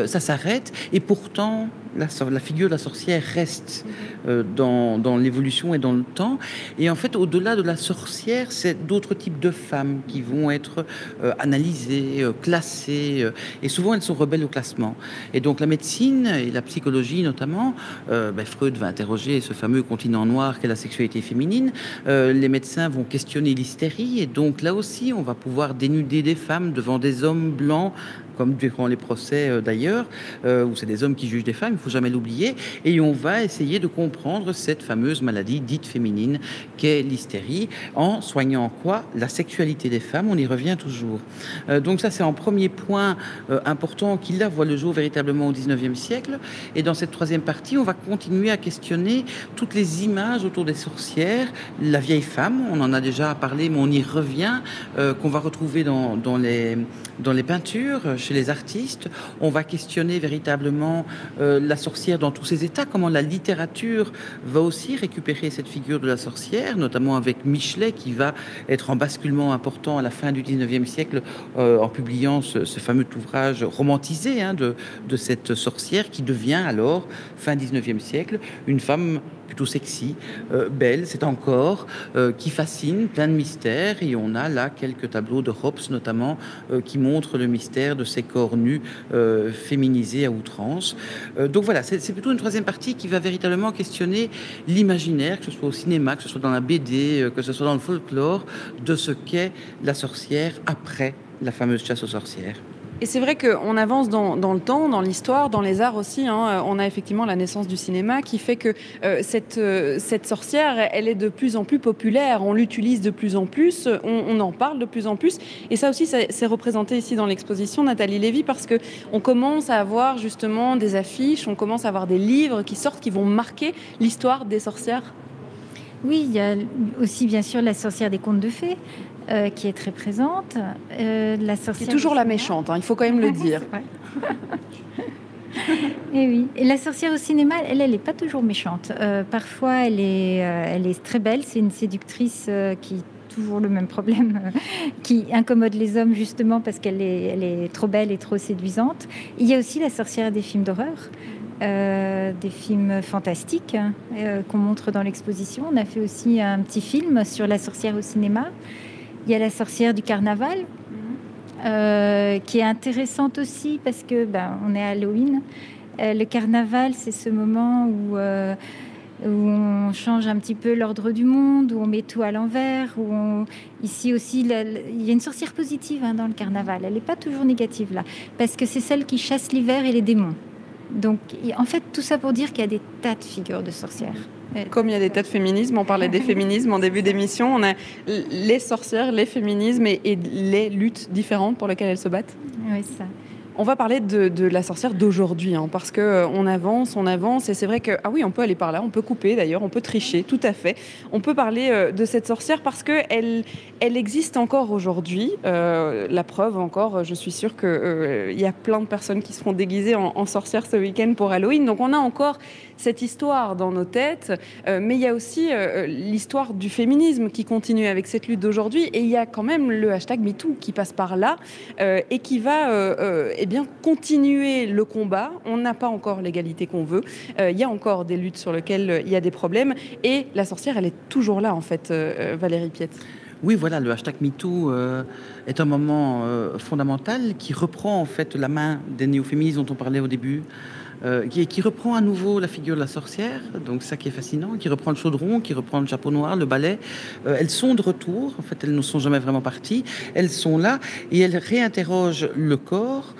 ça s'arrête. Et pourtant, la, figure de la sorcière reste euh, dans, l'évolution et dans le temps. Et en fait, au-delà de la sorcière, c'est d'autres types de femmes qui vont être euh, analysées, euh, classées, et souvent elles sont rebelles au classement. Et donc la médecine et la psychologie notamment, ben, Freud va interroger ce fameux continent noir qu'est la sexualité féminine. les médecins vont questionner l'hystérie, et donc là aussi, on va pouvoir dénuder des femmes devant des hommes blancs comme durant les procès euh, d'ailleurs, euh, où c'est des hommes qui jugent des femmes, il faut jamais l'oublier, et on va essayer de comprendre cette fameuse maladie dite féminine qu'est l'hystérie, en soignant quoi La sexualité des femmes, on y revient toujours. Euh, donc ça c'est un premier point important qui là voit le jour véritablement au 19e siècle, et dans cette troisième partie, on va continuer à questionner toutes les images autour des sorcières, la vieille femme, on en a déjà parlé, mais on y revient, qu'on va retrouver dans, dans, les, dans les peintures, les artistes. On va questionner véritablement euh, la sorcière dans tous ses états, comment la littérature va aussi récupérer cette figure de la sorcière, notamment avec Michelet qui va être en basculement important à la fin du 19e siècle euh, en publiant ce, fameux ouvrage romantisé hein, de, de cette sorcière qui devient alors, fin 19e siècle, une femme plutôt sexy, euh, belle, c'est encore, euh, qui fascine, plein de mystères. Et on a là quelques tableaux de Hobbes notamment euh, qui montrent le mystère de ces corps nus féminisés à outrance. donc voilà, c'est plutôt une troisième partie qui va véritablement questionner l'imaginaire, que ce soit au cinéma, que ce soit dans la BD, que ce soit dans le folklore, de ce qu'est la sorcière après la fameuse chasse aux sorcières. Et c'est vrai qu'on avance dans, le temps, dans l'histoire, dans les arts aussi. Hein. On a effectivement la naissance du cinéma qui fait que euh, cette, euh, cette sorcière, elle est de plus en plus populaire. On l'utilise de plus en plus, on, en parle de plus en plus. Et ça aussi, c'est représenté ici dans l'exposition, Nathalie Lévy, parce qu'on commence à avoir justement des affiches, on commence à avoir des livres qui sortent, qui vont marquer l'histoire des sorcières. Oui, il y a aussi bien sûr la sorcière des contes de fées, euh, qui est très présente. Euh, la sorcière. C'est toujours la méchante, hein, il faut quand même le dire. Et oui. Et la sorcière au cinéma, elle, elle n'est pas toujours méchante. Euh, parfois, elle est, elle est très belle. C'est une séductrice qui toujours le même problème, qui incommode les hommes justement parce qu'elle est, elle est trop belle et trop séduisante. Il y a aussi la sorcière des films d'horreur. Des films fantastiques qu'on montre dans l'exposition. On a fait aussi un petit film sur la sorcière au cinéma. Il y a la sorcière du carnaval, euh, qui est intéressante aussi parce que ben, on est à Halloween. Euh, le carnaval, c'est ce moment où, euh, où, on change un petit peu l'ordre du monde, où on met tout à l'envers. Où Ici aussi, il y a une sorcière positive hein, dans le carnaval. Elle n'est pas toujours négative là, parce que c'est celle qui chasse l'hiver et les démons. Donc, en fait, tout ça pour dire qu'il y a des tas de figures de sorcières. Comme il y a des tas de féminismes, on parlait des féminismes en début d'émission, on a les sorcières, les féminismes et, et, les luttes différentes pour lesquelles elles se battent. Oui, ça. On va parler de, la sorcière d'aujourd'hui, hein, parce que euh, on avance, on avance, et c'est vrai que ah oui, on peut aller par là, on peut couper d'ailleurs, on peut tricher, tout à fait. On peut parler euh, de cette sorcière parce que elle, elle existe encore aujourd'hui. Euh, la preuve encore, je suis sûre qu'il il y a plein de personnes qui se font déguiser en, en sorcière ce week-end pour Halloween. Donc on a encore cette histoire dans nos têtes, mais il y a aussi l'histoire du féminisme qui continue avec cette lutte d'aujourd'hui, et il y a quand même le hashtag MeToo qui passe par là et qui va eh bien, continuer le combat. On n'a pas encore l'égalité qu'on veut. Euh, il y a encore des luttes sur lesquelles euh, il y a des problèmes. Et la sorcière, elle est toujours là, en fait, euh, Valérie Piette. Oui, voilà, le hashtag MeToo est un moment fondamental qui reprend en fait la main des néo-féministes dont on parlait au début. Qui, qui, reprend à nouveau la figure de la sorcière, donc ça qui est fascinant, qui reprend le chaudron, qui reprend le chapeau noir, le balai. elles sont de retour, en fait, elles ne sont jamais vraiment parties. Elles sont là et elles réinterrogent le corps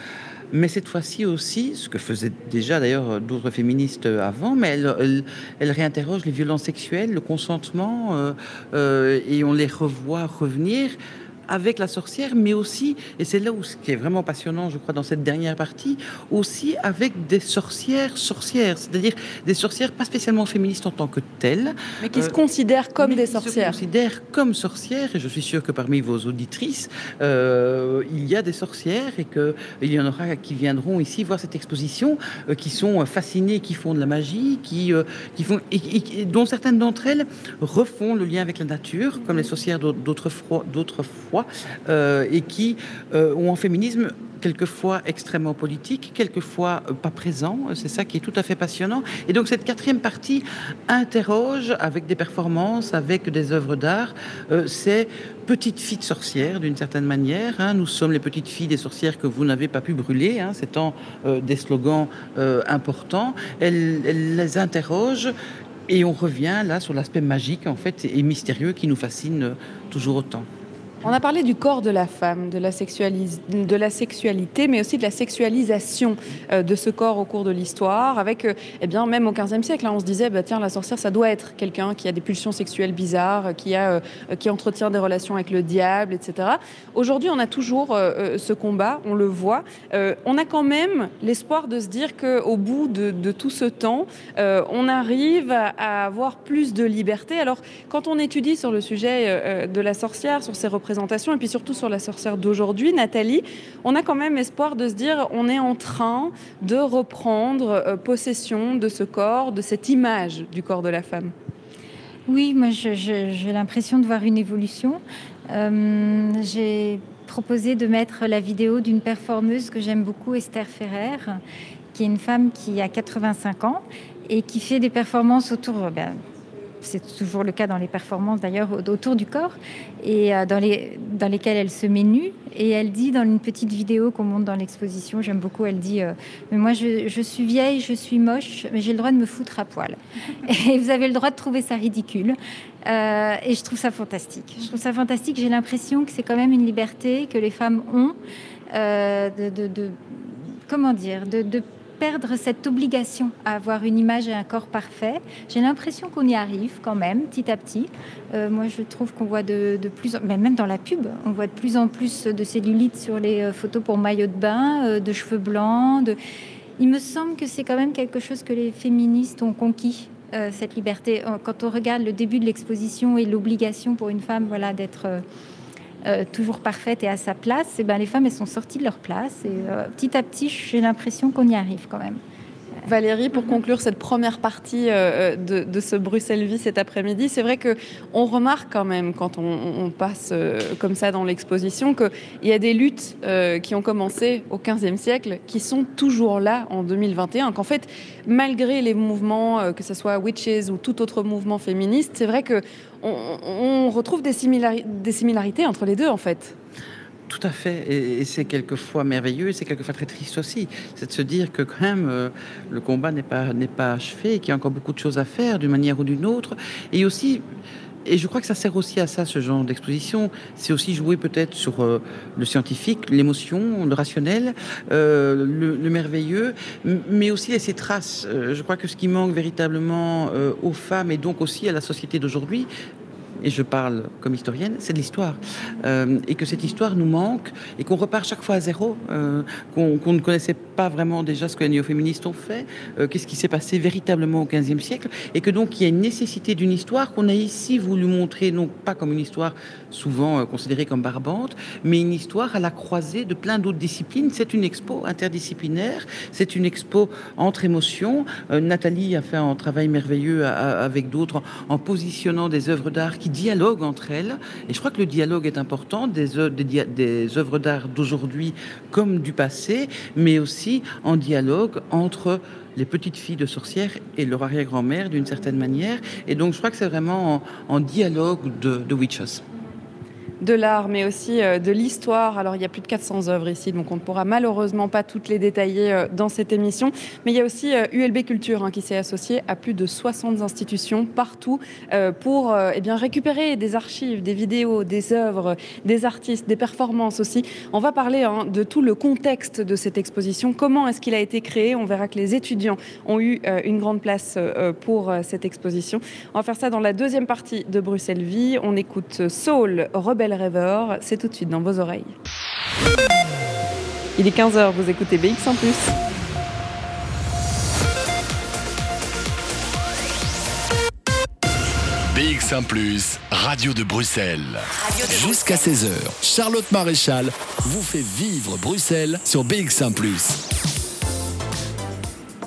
mais cette fois-ci aussi, ce que faisaient déjà d'ailleurs d'autres féministes avant, mais elle, elle, réinterroge les violences sexuelles, le consentement, euh, euh, et on les revoit revenir avec la sorcière, mais aussi, et c'est là où ce qui est vraiment passionnant, je crois, dans cette dernière partie, aussi avec des sorcières sorcières, c'est-à-dire des sorcières pas spécialement féministes en tant que telles. Mais qui se euh, considèrent comme des sorcières. Qui se considèrent comme sorcières, et je suis sûre que parmi vos auditrices, euh, il y a des sorcières et qu'il y en aura qui viendront ici voir cette exposition, euh, qui sont fascinées, qui font de la magie, qui, qui font, et, dont certaines d'entre elles refont le lien avec la nature, comme les sorcières d'autrefois euh, et qui euh, ont un féminisme quelquefois extrêmement politique, quelquefois euh, pas présent. C'est ça qui est tout à fait passionnant. Et donc cette quatrième partie interroge avec des performances, avec des œuvres d'art, ces petites filles de sorcières d'une certaine manière. Hein. Nous sommes les petites filles des sorcières que vous n'avez pas pu brûler, hein, c'est en des slogans importants. Elle, elle les interroge et on revient là sur l'aspect magique en fait et mystérieux qui nous fascine toujours autant. On a parlé du corps de la femme, de la, sexualité, mais aussi de la sexualisation euh, de ce corps au cours de l'histoire. Avec, euh, eh bien, même au XVe siècle, hein, on se disait, bah, tiens, la sorcière, ça doit être quelqu'un qui a des pulsions sexuelles bizarres, qui, a, euh, qui entretient des relations avec le diable, etc. Aujourd'hui, on a toujours ce combat, on le voit. on a quand même l'espoir de se dire qu'au bout de, tout ce temps, on arrive à, à, avoir plus de liberté. Alors, quand on étudie sur le sujet de la sorcière, sur ses représentations, et puis surtout sur la sorcière d'aujourd'hui, Nathalie, on a quand même espoir de se dire on est en train de reprendre euh, possession de ce corps, de cette image du corps de la femme. Oui, moi j'ai l'impression de voir une évolution. Euh, j'ai proposé de mettre la vidéo d'une performeuse que j'aime beaucoup, Esther Ferrer, qui est une femme qui a 85 ans et qui fait des performances autour, ben, c'est toujours le cas dans les performances d'ailleurs autour du corps et euh, dans, les, dans lesquelles elle se met nue. Et elle dit dans une petite vidéo qu'on monte dans l'exposition j'aime beaucoup elle dit euh, mais moi je, je, suis vieille je suis moche mais j'ai le droit de me foutre à poil et vous avez le droit de trouver ça ridicule. Euh, et je trouve ça fantastique. Je trouve ça fantastique. J'ai l'impression que c'est quand même une liberté que les femmes ont de, comment dire, de, perdre cette obligation à avoir une image et un corps parfait. J'ai l'impression qu'on y arrive quand même, petit à petit. moi, je trouve qu'on voit de, plus, en... même dans la pub, on voit de plus en plus de cellulite sur les photos pour maillot de bain, de cheveux blancs. De... Il me semble que c'est quand même quelque chose que les féministes ont conquis euh, cette liberté. Euh, quand on regarde le début de l'exposition et l'obligation pour une femme voilà, d'être euh, toujours parfaite et à sa place, et eh ben, les femmes elles sont sorties de leur place. Et petit à petit, j'ai l'impression qu'on y arrive quand même. Valérie, pour conclure cette première partie euh, euh, de, ce Bruxelles-Vie cet après-midi, c'est vrai qu'on remarque quand même, quand on, passe euh, comme ça dans l'exposition, qu'il y a des luttes qui ont commencé au XVe siècle, qui sont toujours là en 2021, qu'en fait, malgré les mouvements, que ce soit Witches ou tout autre mouvement féministe, c'est vrai qu'on on retrouve des, des similarités entre les deux, en fait. Tout à fait, et, c'est quelquefois merveilleux, et c'est quelquefois très triste aussi. C'est de se dire que quand même euh, le combat n'est pas n'est pas achevé, qu'il y a encore beaucoup de choses à faire d'une manière ou d'une autre, et aussi. Et je crois que ça sert aussi à ça, ce genre d'exposition. C'est aussi jouer peut-être sur euh, le scientifique, l'émotion, le rationnel, euh, le, merveilleux, mais aussi laisser traces. je crois que ce qui manque véritablement aux femmes et donc aussi à la société d'aujourd'hui, et je parle comme historienne, c'est de l'histoire. Euh, et que cette histoire nous manque et qu'on repart chaque fois à zéro, euh, qu'on ne connaissait pas vraiment déjà ce que les néo-féministes ont fait, euh, qu'est-ce qui s'est passé véritablement au XVe siècle, et que donc il y a une nécessité d'une histoire qu'on a ici voulu montrer, non pas comme une histoire souvent considérée comme barbante, mais une histoire à la croisée de plein d'autres disciplines. C'est une expo interdisciplinaire, c'est une expo entre émotions. Nathalie a fait un travail merveilleux avec d'autres en positionnant des œuvres d'art qui dialogue entre elles. Et je crois que le dialogue est important des, œuvres d'art d'aujourd'hui comme du passé, mais aussi en dialogue entre les petites filles de sorcières et leur arrière-grand-mère d'une certaine manière. Et donc je crois que c'est vraiment en, dialogue de Witches de l'art, mais aussi euh, de l'histoire. Alors, il y a plus de 400 œuvres ici, donc on ne pourra malheureusement pas toutes les détailler euh, dans cette émission. Mais il y a aussi ULB euh, Culture hein, qui s'est associé à plus de 60 institutions partout pour eh bien, récupérer des archives, des vidéos, des œuvres, des artistes, des performances aussi. On va parler hein, de tout le contexte de cette exposition. Comment est-ce qu'il a été créé? On verra que les étudiants ont eu une grande place pour cette exposition. On va faire ça dans la deuxième partie de Bruxelles Vie. On écoute Soul, Rebelle rêveur, c'est tout de suite dans vos oreilles. Il est 15h, vous écoutez BX en plus. BX1 Plus, Radio de Bruxelles. Jusqu'à 16h, Charlotte Maréchal vous fait vivre Bruxelles sur BX1 Plus.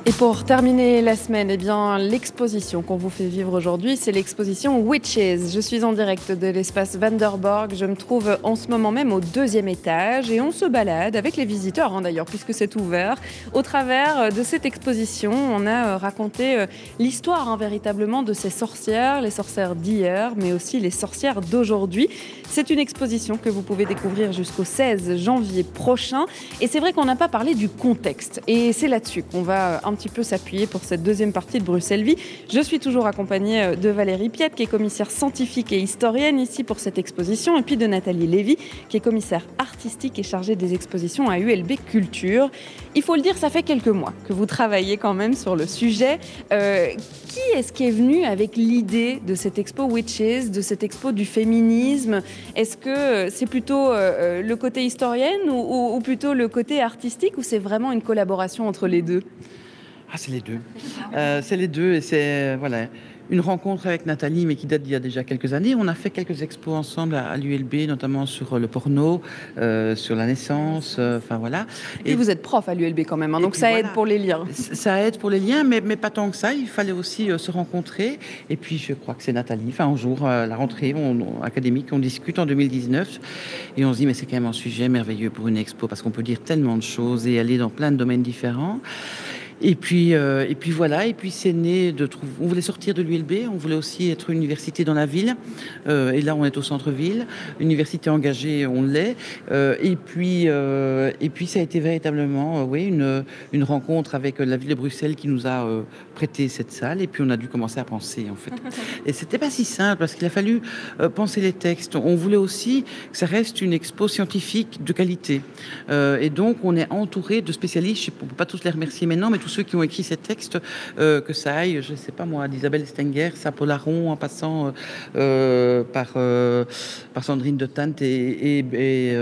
Et pour terminer la semaine, eh bien, l'exposition qu'on vous fait vivre aujourd'hui, c'est l'exposition Witches. Je suis en direct de l'espace Vanderborg. Je me trouve en ce moment même au deuxième étage et on se balade avec les visiteurs, hein, d'ailleurs, puisque c'est ouvert. Au travers de cette exposition, on a euh, raconté euh, l'histoire hein, véritablement de ces sorcières, les sorcières d'hier, mais aussi les sorcières d'aujourd'hui. C'est une exposition que vous pouvez découvrir jusqu'au 16 janvier prochain. Et c'est vrai qu'on n'a pas parlé du contexte. Et c'est là-dessus qu'on va un petit peu s'appuyer pour cette deuxième partie de Bruxelles Vie. Je suis toujours accompagnée euh, de Valérie Piette, qui est commissaire scientifique et historienne ici pour cette exposition, et puis de Nathalie Lévy, qui est commissaire artistique et chargée des expositions à ULB Culture. Il faut le dire, ça fait quelques mois que vous travaillez quand même sur le sujet. Euh, qui est-ce qui est venu avec l'idée de cette expo Witches, de cette expo du féminisme? Est-ce que c'est plutôt euh, le côté historienne ou plutôt le côté artistique ou c'est vraiment une collaboration entre les deux? Ah, c'est les deux. Euh, c'est les deux et c'est voilà une rencontre avec Nathalie, mais qui date d'il y a déjà quelques années. On a fait quelques expos ensemble à, l'ULB, notamment sur le porno, euh, sur la naissance, euh, enfin voilà. Et, vous êtes prof à l'ULB quand même, hein, donc ça aide pour les liens. Ça aide pour les liens, mais, mais pas tant que ça. Il fallait aussi se rencontrer. Et puis je crois que c'est Nathalie. Enfin un jour, la rentrée on, académique, on discute en 2019 et on se dit mais c'est quand même un sujet merveilleux pour une expo parce qu'on peut dire tellement de choses et aller dans plein de domaines différents. Et puis, euh, et puis voilà, et puis c'est né de trouver. On voulait sortir de l'ULB, on voulait aussi être une université dans la ville. Euh, et là, on est au centre-ville. Université engagée, on l'est. Euh, et puis, et puis, ça a été véritablement, oui, une, une rencontre avec la ville de Bruxelles qui nous a prêté cette salle. Et puis, on a dû commencer à penser, en fait. Et c'était pas si simple parce qu'il a fallu penser les textes. On voulait aussi que ça reste une expo scientifique de qualité. et donc, on est entouré de spécialistes. On peut pas tous les remercier maintenant, mais tous ceux qui ont écrit ces textes, euh, que ça aille, je ne sais pas moi, d'Isabelle Stenger, Sapolaron, en passant euh, euh, par, par Sandrine de Tante et,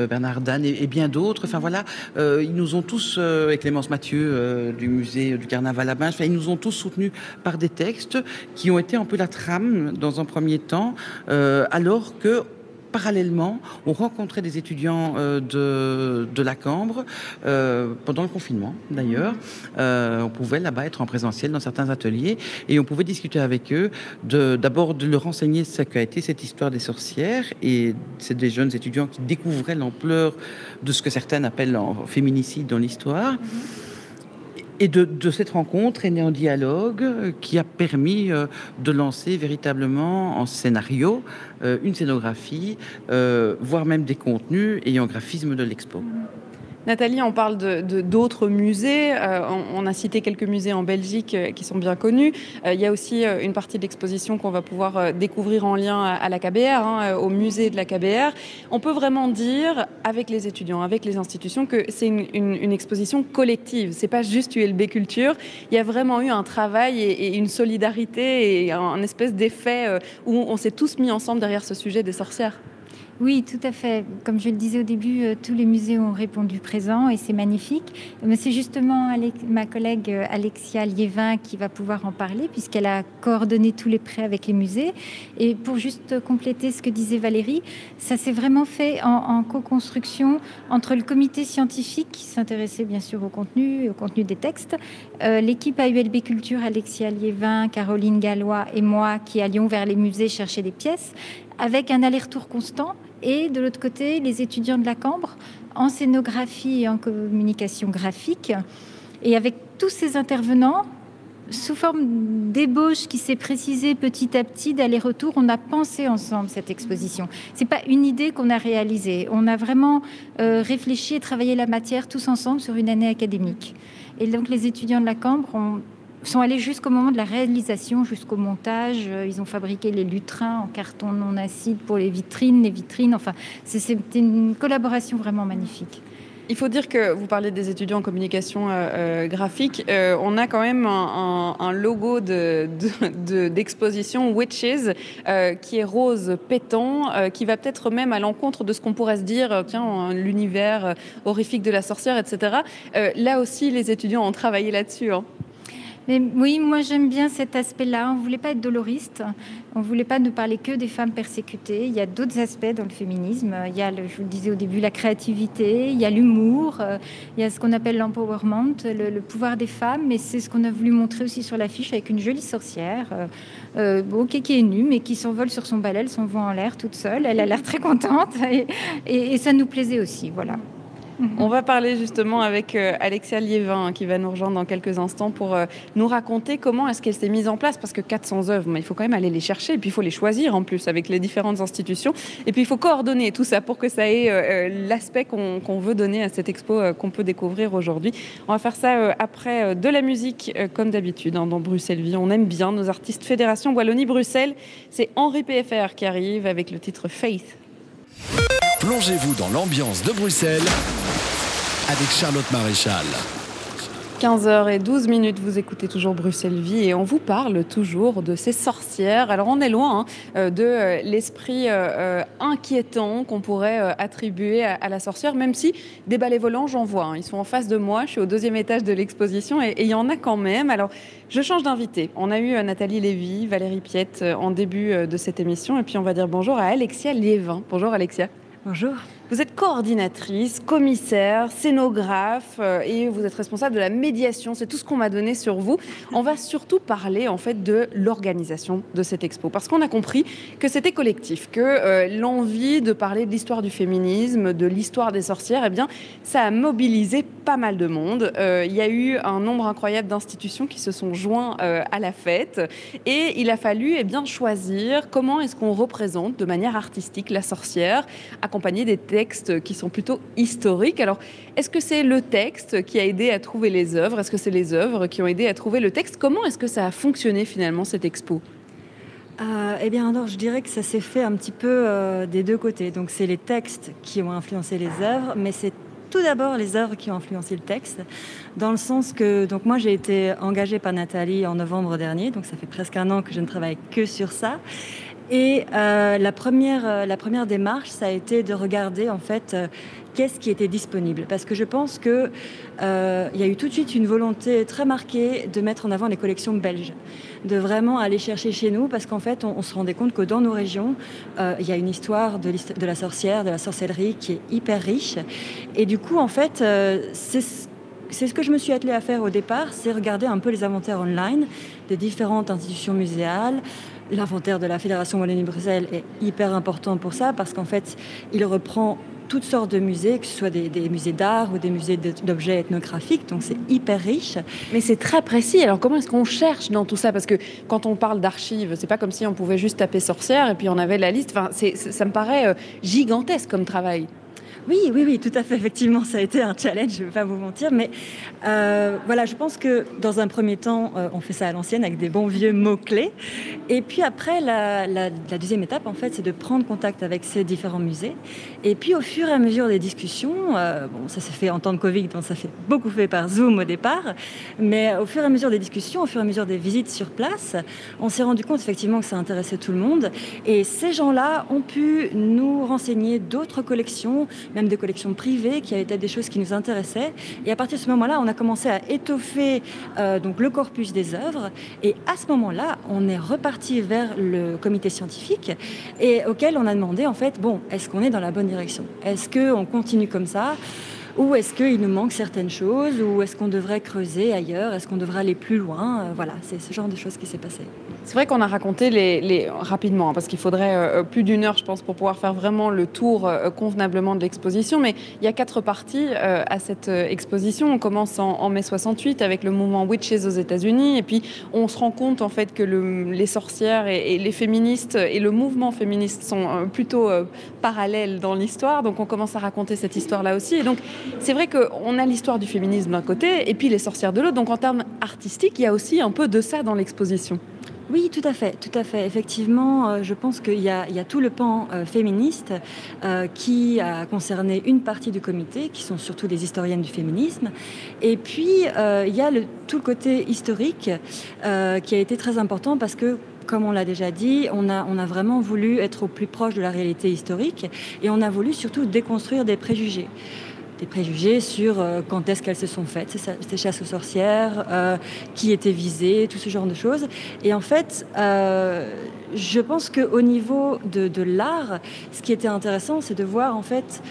Bernard Dan et, bien d'autres. Enfin voilà, ils nous ont tous, et Clémence Mathieu du musée du Carnaval à Binge, ils nous ont tous soutenus par des textes qui ont été un peu la trame dans un premier temps, alors que parallèlement, on rencontrait des étudiants euh, de, de, la Cambre euh, pendant le confinement d'ailleurs. Euh, on pouvait là-bas être en présentiel dans certains ateliers et on pouvait discuter avec eux d'abord de, leur enseigner ce qu'a été cette histoire des sorcières et c'est des jeunes étudiants qui découvraient l'ampleur de ce que certains appellent en féminicide dans l'histoire. Et de, cette rencontre est né un dialogue euh, qui a permis euh, de lancer véritablement en scénario euh, une scénographie, voire même des contenus ayant graphisme de l'expo. Nathalie, on parle d'autres de, musées. Euh, on, a cité quelques musées en Belgique euh, qui sont bien connus. Euh, il y a aussi une partie de l'exposition qu'on va pouvoir découvrir en lien à, la KBR, hein, au musée de la KBR. On peut vraiment dire, avec les étudiants, avec les institutions, que c'est une, exposition collective. C'est pas juste ULB Culture. Il y a vraiment eu un travail et, une solidarité et un espèce d'effet où on s'est tous mis ensemble derrière ce sujet des sorcières. Oui, tout à fait. Comme je le disais au début, euh, tous les musées ont répondu présent et c'est magnifique. Mais c'est justement ma collègue euh, Alexia Liévin qui va pouvoir en parler puisqu'elle a coordonné tous les prêts avec les musées. Et pour juste compléter ce que disait Valérie, ça s'est vraiment fait en, co-construction entre le comité scientifique qui s'intéressait bien sûr au contenu, au contenu des textes, euh, l'équipe AULB Culture, Alexia Liévin, Caroline Gallois et moi qui allions vers les musées chercher des pièces avec un aller-retour constant et de l'autre côté, les étudiants de la Cambre en scénographie et en communication graphique. Et avec tous ces intervenants, sous forme d'ébauche qui s'est précisée petit à petit d'aller-retour, on a pensé ensemble cette exposition. C'est pas une idée qu'on a réalisée. On a vraiment euh, réfléchi et travaillé la matière tous ensemble sur une année académique. Et donc les étudiants de la Cambre ont sont allés jusqu'au moment de la réalisation, jusqu'au montage. Euh, ils ont fabriqué les lutrins en carton non acide pour les vitrines, les vitrines. Enfin, c'était une collaboration vraiment magnifique. Il faut dire que vous parlez des étudiants en communication euh, euh, graphique. on a quand même un, logo d'exposition de, Witches qui est rose pétant, qui va peut-être même à l'encontre de ce qu'on pourrait se dire, tiens, l'univers horrifique de la sorcière, etc. là aussi, les étudiants ont travaillé là-dessus. Hein oui, moi j'aime bien cet aspect-là. On ne voulait pas être doloriste. On ne voulait pas ne parler que des femmes persécutées. Il y a d'autres aspects dans le féminisme. Il y a, je vous le disais au début, la créativité, il y a l'humour, euh, il y a ce qu'on appelle l'empowerment, le, pouvoir des femmes. Mais c'est ce qu'on a voulu montrer aussi sur l'affiche avec une jolie sorcière, euh, euh qui est nue, mais qui s'envole sur son balai, elle s'envoie en l'air toute seule. Elle a l'air très contente et, et ça nous plaisait aussi. Voilà. On va parler justement avec euh, Alexia Liévin qui va nous rejoindre dans quelques instants pour euh, nous raconter comment est-ce qu'elle s'est mise en place parce que 400 œuvres, mais il faut quand même aller les chercher et puis il faut les choisir en plus avec les différentes institutions et puis il faut coordonner tout ça pour que ça ait euh, l'aspect qu'on veut donner à cette expo qu'on peut découvrir aujourd'hui. On va faire ça après de la musique comme d'habitude hein, dans Bruxelles Vie. On aime bien nos artistes Fédération Wallonie-Bruxelles. C'est Henri PFR qui arrive avec le titre Faith. Plongez-vous dans l'ambiance de Bruxelles avec Charlotte Maréchal. 15h12 minutes, vous écoutez toujours Bruxelles Vie et on vous parle toujours de ces sorcières. Alors on est loin hein, euh, de euh, l'esprit euh, inquiétant qu'on pourrait attribuer à la sorcière, même si des balais volants, j'en vois. Hein. Ils sont en face de moi, je suis au deuxième étage de l'exposition et il y en a quand même. Alors je change d'invité. On a eu Nathalie Lévy, Valérie Piette en début de cette émission et puis on va dire bonjour à Alexia Liévin. Bonjour Alexia. Bonjour. Vous êtes coordinatrice, commissaire, scénographe euh, et vous êtes responsable de la médiation. C'est tout ce qu'on m'a donné sur vous. On va surtout parler en fait de l'organisation de cette expo parce qu'on a compris que c'était collectif, que euh, l'envie de parler de l'histoire du féminisme, de l'histoire des sorcières, eh bien, ça a mobilisé pas mal de monde. Euh, il y a eu un nombre incroyable d'institutions qui se sont joints à la fête et il a fallu eh bien choisir comment est-ce qu'on représente de manière artistique la sorcière, accompagné des textes qui sont plutôt historiques. Alors, est-ce que c'est le texte qui a aidé à trouver les œuvres? Est-ce que c'est les œuvres qui ont aidé à trouver le texte? Comment est-ce que ça a fonctionné finalement cette expo? Euh, eh bien, alors, je dirais que ça s'est fait un petit peu euh, des deux côtés. Donc, c'est les textes qui ont influencé les œuvres, mais c'est tout d'abord les œuvres qui ont influencé le texte, dans le sens que donc moi j'ai été engagée par Nathalie en novembre dernier, donc ça fait presque un an que je ne travaille que sur ça. Et euh, la, première, euh, la première démarche, ça a été de regarder en fait euh, qu'est-ce qui était disponible. Parce que je pense qu'il y a eu tout de suite une volonté très marquée de mettre en avant les collections belges, de vraiment aller chercher chez nous, parce qu'en fait, on, se rendait compte que dans nos régions, il y a une histoire de, la sorcière, de la sorcellerie qui est hyper riche. Et du coup, en fait, c'est ce que je me suis attelée à faire au départ, c'est regarder un peu les inventaires online des différentes institutions muséales, L'inventaire de la Fédération Wallonie-Bruxelles est hyper important pour ça parce qu'en fait, il reprend toutes sortes de musées, que ce soit des, musées d'art ou des musées d'objets ethnographiques. Donc c'est hyper riche. Mais c'est très précis. Alors comment est-ce qu'on cherche dans tout ça? Parce que quand on parle d'archives, c'est pas comme si on pouvait juste taper sorcière et puis on avait la liste. Enfin, ça me paraît euh, gigantesque comme travail. Oui, oui, oui, tout à fait. Effectivement, ça a été un challenge, je ne vais pas vous mentir. Mais euh, voilà, je pense que dans un premier temps, euh, on fait ça à l'ancienne avec des bons vieux mots-clés. Et puis après, la, deuxième étape, en fait, c'est de prendre contact avec ces différents musées. Et puis au fur et à mesure des discussions, euh, bon, ça s'est fait en temps de Covid, donc ça fait beaucoup fait par Zoom au départ. Mais au fur et à mesure des discussions, au fur et à mesure des visites sur place, on s'est rendu compte effectivement que ça intéressait tout le monde. Et ces gens-là ont pu nous renseigner d'autres collections, même des collections privées, qui avaient été des choses qui nous intéressaient. Et à partir de ce moment-là, on a commencé à étoffer euh, donc le corpus des œuvres. Et à ce moment-là, on est reparti vers le comité scientifique et auquel on a demandé en fait, bon, est-ce qu'on est dans la bonne direction? Est-ce qu'on continue comme ça? Ou est-ce qu'il nous manque certaines choses Ou est-ce qu'on devrait creuser ailleurs Est-ce qu'on devrait aller plus loin euh, Voilà, c'est ce genre de choses qui s'est passé. C'est vrai qu'on a raconté les, rapidement, hein, parce qu'il faudrait euh, plus d'une heure, je pense, pour pouvoir faire vraiment le tour euh, convenablement de l'exposition. Mais il y a quatre parties à cette exposition. On commence en, mai 68 avec le mouvement Witches aux États-Unis. Et puis, on se rend compte, en fait, que les sorcières et, les féministes et le mouvement féministe sont plutôt parallèles dans l'histoire. Donc, on commence à raconter cette histoire-là aussi. Et donc, c'est vrai qu'on a l'histoire du féminisme d'un côté et puis les sorcières de l'autre. Donc en termes artistiques, il y a aussi un peu de ça dans l'exposition. Oui, tout à fait, tout à fait. Effectivement, euh, je pense qu'il y, a tout le pan euh, féministe euh, qui a concerné une partie du comité, qui sont surtout des historiennes du féminisme. Et puis, il y a tout le côté historique qui a été très important parce que comme on l'a déjà dit, on a, on a vraiment voulu être au plus proche de la réalité historique et on a voulu surtout déconstruire des préjugés des préjugés sur euh, quand est-ce qu'elles se sont faites, ces chasses aux sorcières, euh, qui était visé, tout ce genre de choses. Et en fait, euh, je pense qu'au niveau de, l'art, ce qui était intéressant, c'est de voir en fait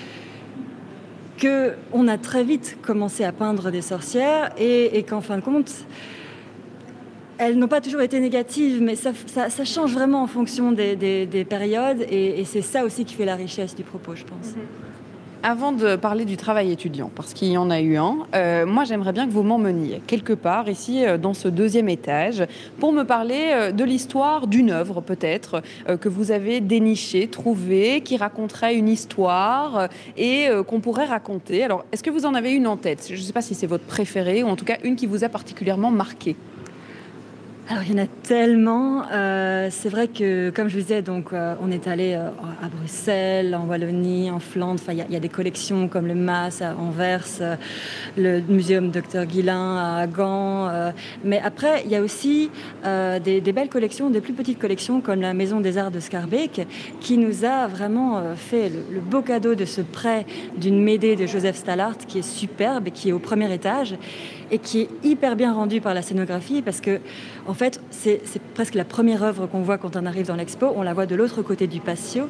qu'on a très vite commencé à peindre des sorcières et, qu'en fin de compte, elles n'ont pas toujours été négatives, mais ça, change vraiment en fonction des, périodes et, c'est ça aussi qui fait la richesse du propos, je pense. Mm-hmm. Avant de parler du travail étudiant, parce qu'il y en a eu un, euh, moi j'aimerais bien que vous m'emmeniez quelque part ici euh, dans ce deuxième étage pour me parler euh, de l'histoire d'une œuvre peut-être que vous avez dénichée, trouvée, qui raconterait une histoire et qu'on pourrait raconter. Alors est-ce que vous en avez une en tête? Je ne sais pas si c'est votre préférée ou en tout cas une qui vous a particulièrement marqué. Alors il y en a tellement. Euh, c'est vrai que, comme je vous disais, donc euh, on est allé euh, à Bruxelles, en Wallonie, en Flandre. Il y, a des collections comme le MAS à Anvers, le Muséum Dr Guillain à Gand. mais après, il y a aussi des, belles collections, des plus petites collections comme la Maison des Arts de Scarbeck, qui nous a vraiment fait le, beau cadeau de ce prêt d'une Médée de Joseph Stallart, qui est superbe et qui est au premier étage et qui est hyper bien rendu par la scénographie parce que en fait, c'est presque la première œuvre qu'on voit quand on arrive dans l'expo. On la voit de l'autre côté du patio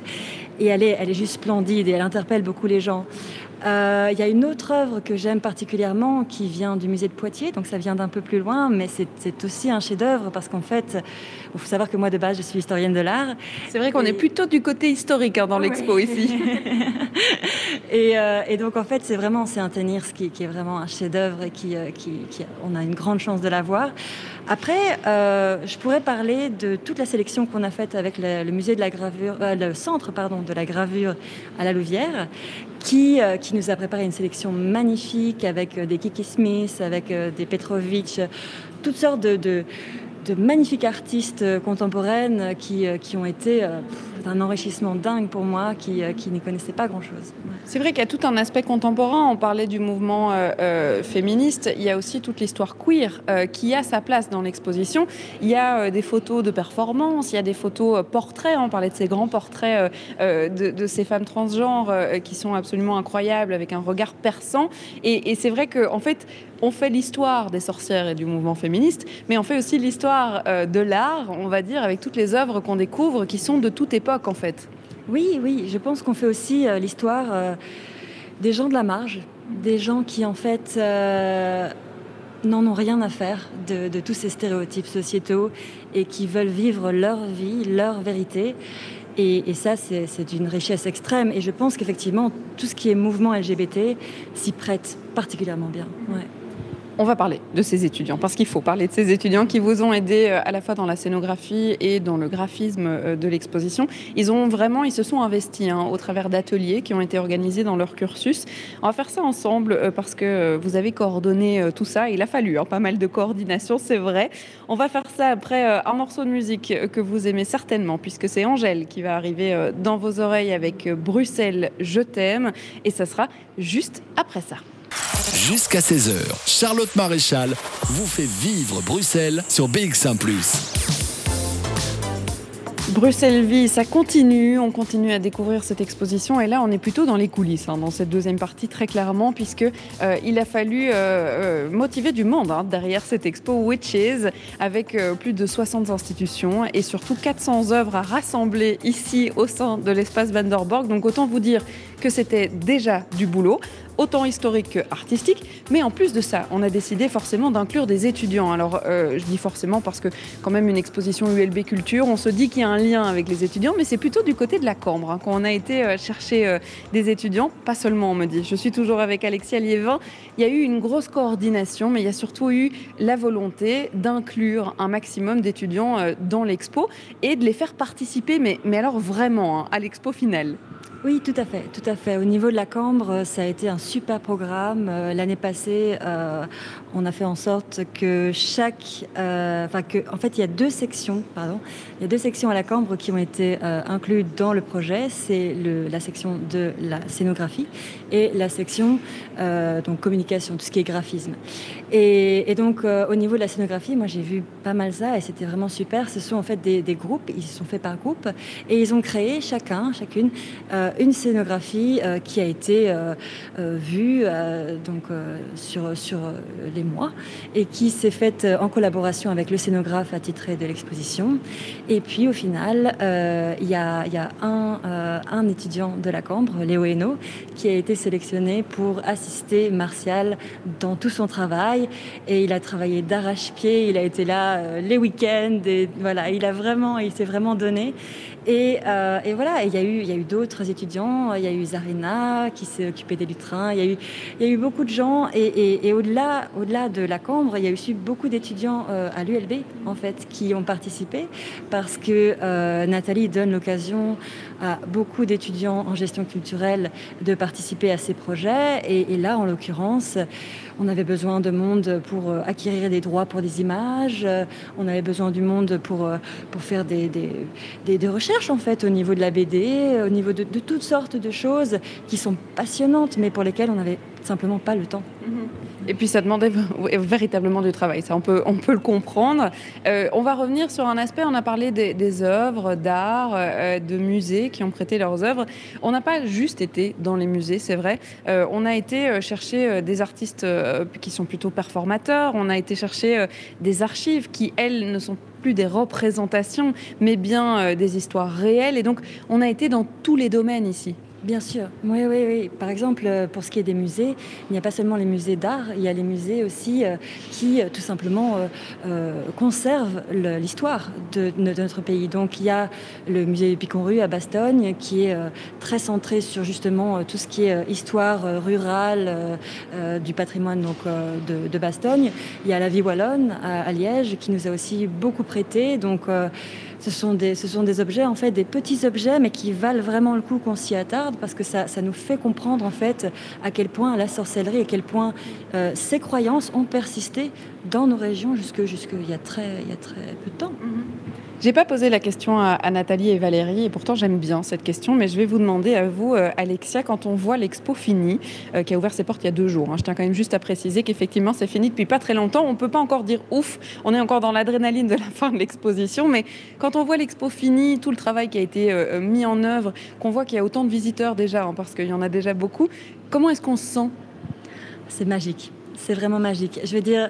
et elle est, elle est juste splendide et elle interpelle beaucoup les gens. Euh, il y a une autre œuvre que j'aime particulièrement qui vient du musée de Poitiers, donc ça vient d'un peu plus loin, mais c'est aussi un chef-d'œuvre parce qu'en fait, il faut savoir que moi de base je suis historienne de l'art. C'est vrai qu'on est plutôt du côté historique hein, dans l'expo ici. Euh, et, donc en fait, c'est vraiment c'est un tenir qui, qui, est vraiment un chef-d'œuvre et qui, euh, qui, on a une grande chance de l'avoir. Après, je pourrais parler de toute la sélection qu'on a faite avec le, musée de la gravure, le centre pardon de la gravure à la Louvière, qui, euh, qui nous a préparé une sélection magnifique avec euh, des Kiki Smith, avec euh, des Petrovic, toutes sortes de, de, de magnifiques artistes contemporaines qui, qui ont été un enrichissement dingue pour moi qui, euh, qui n'y connaissait pas grand-chose. C'est vrai qu'il y a tout un aspect contemporain. On parlait du mouvement euh, euh, féministe. Il y a aussi toute l'histoire queer qui a sa place dans l'exposition. Il y a des photos de performance, il y a des photos portraits. On parlait de ces grands portraits de, de, ces femmes transgenres qui sont absolument incroyables avec un regard perçant. Et, c'est vrai qu'en en fait, on fait l'histoire des sorcières et du mouvement féministe, mais on fait aussi l'histoire de l'art, on va dire, avec toutes les œuvres qu'on découvre qui sont de toute époque Oui, oui, je pense qu'on fait aussi euh, l'histoire euh, des gens de la marge, des gens qui en fait euh, n'en ont rien à faire de, tous ces stéréotypes sociétaux et qui veulent vivre leur vie, leur vérité. Et, ça, c'est d'une richesse extrême. Et je pense qu'effectivement, tout ce qui est mouvement LGBT s'y prête particulièrement bien. On va parler de ces étudiants, parce qu'il faut parler de ces étudiants qui vous ont aidé euh, à la fois dans la scénographie et dans le graphisme euh, de l'exposition. Ils ont vraiment, ils se sont investis hein, au travers d'ateliers qui ont été organisés dans leur cursus. On va faire ça ensemble euh, parce que vous avez coordonné tout ça. Il a fallu hein, pas mal de coordination, c'est vrai. On va faire ça après un morceau de musique que vous aimez certainement, puisque c'est Angèle qui va arriver dans vos oreilles avec Bruxelles, je t'aime, et ça sera juste après ça. Jusqu'à 16h, Charlotte Maréchal vous fait vivre Bruxelles sur BX1 ⁇ Bruxelles Vie, ça continue, on continue à découvrir cette exposition. Et là on est plutôt dans les coulisses, hein, dans cette deuxième partie très clairement, puisque euh, il a fallu euh, euh, motiver du monde hein, derrière cette expo Witches, avec plus de 60 institutions et surtout 400 œuvres à rassembler ici au sein de l'espace Vanderborg. Donc autant vous dire que c'était déjà du boulot autant historique que artistique. Mais en plus de ça, on a décidé forcément d'inclure des étudiants. Alors, euh, je dis forcément parce que quand même une exposition ULB Culture, on se dit qu'il y a un lien avec les étudiants, mais c'est plutôt du côté de la Cambre hein, qu'on a été euh, chercher euh, des étudiants. Pas seulement, on me dit. Je suis toujours avec Alexia Liévin. Il y a eu une grosse coordination, mais il y a surtout eu la volonté d'inclure un maximum d'étudiants dans l'expo et de les faire participer, mais, mais alors vraiment, hein, à l'expo finale. Oui, tout à fait, tout à fait. Au niveau de la Cambre, ça a été un super programme. Euh, l'année passée, euh, on a fait en sorte que chaque, euh, en fait, il y a deux sections, pardon, il y a deux sections à la Cambre qui ont été incluses dans le projet. C'est la section de la scénographie et la section donc communication, tout ce qui est graphisme. Et, donc, au niveau de la scénographie, moi, j'ai vu pas mal ça et c'était vraiment super. Ce sont en fait des, groupes, ils se sont faits par groupe et ils ont créé chacun, chacune euh, une scénographie euh, qui a été euh, vue donc, sur, sur les mois et qui s'est faite en collaboration avec le scénographe attitré de l'exposition. Et puis au final, il y a, y a un, un, étudiant de la Cambre, Léo Hainaut, qui a été sélectionné pour assister Martial dans tout son travail. Et il a travaillé d'arrache-pied, il a été là les week-ends, et voilà, il a vraiment, il s'est vraiment donné. Et, et voilà, il y a eu, y a eu d'autres étudiants, il y a eu Zarina qui s'est occupée des lutrins, il y a eu, y a eu beaucoup de gens. Et, au-delà, au-delà de la Cambre, il y a eu beaucoup d'étudiants euh, à l'ULB, en fait, qui ont participé parce que euh, Nathalie donne l'occasion à beaucoup d'étudiants en gestion culturelle de participer à ces projets. Et, là, en l'occurrence, on avait besoin de monde pour euh, acquérir des droits pour des images, on avait besoin du monde pour, pour faire des, recherches, en fait, au niveau de la BD, au niveau de, toutes sortes de choses qui sont passionnantes, mais pour lesquelles on n'avait simplement pas le temps. Et puis ça demandait véritablement du travail, ça on peut, on peut le comprendre. Euh, on va revenir sur un aspect, on a parlé des, œuvres d'art, euh, de musées qui ont prêté leurs œuvres. On n'a pas juste été dans les musées, c'est vrai. Euh, on a été chercher des artistes qui sont plutôt performateurs, on a été chercher des archives qui, elles, ne sont plus des représentations, mais bien des histoires réelles. Et donc on a été dans tous les domaines ici. Bien sûr, oui, oui, oui. Par exemple, euh, pour ce qui est des musées, il n'y a pas seulement les musées d'art, il y a les musées aussi euh, qui, euh, tout simplement, conservent l'histoire de, notre pays. Donc, il y a le musée Picon-Rue à Bastogne, qui est très centré sur justement tout ce qui est histoire rurale du patrimoine donc, de, Bastogne. Il y a la Vie Wallonne à, Liège, qui nous a aussi beaucoup prêté. Donc, ce sont, des, ce sont des objets, en fait, des petits objets, mais qui valent vraiment le coup qu'on s'y attarde parce que ça, ça, nous fait comprendre, en fait, à quel point la sorcellerie, à quel point euh, ces croyances ont persisté dans nos régions jusque y, a très, y a très peu de temps. Mm-hmm. J'ai pas posé la question à, Nathalie et Valérie, et pourtant j'aime bien cette question, mais je vais vous demander à vous, euh, Alexia, quand on voit l'expo finie, euh, qui a ouvert ses portes il y a deux jours, hein, je tiens quand même juste à préciser qu'effectivement c'est fini depuis pas très longtemps, on peut pas encore dire ouf, on est encore dans l'adrénaline de la fin de l'exposition, mais quand on voit l'expo finie, tout le travail qui a été euh, mis en œuvre, qu'on voit qu'il y a autant de visiteurs déjà, hein, parce qu'il y en a déjà beaucoup, comment est-ce qu'on se sent? C'est magique, c'est vraiment magique. Je veux dire,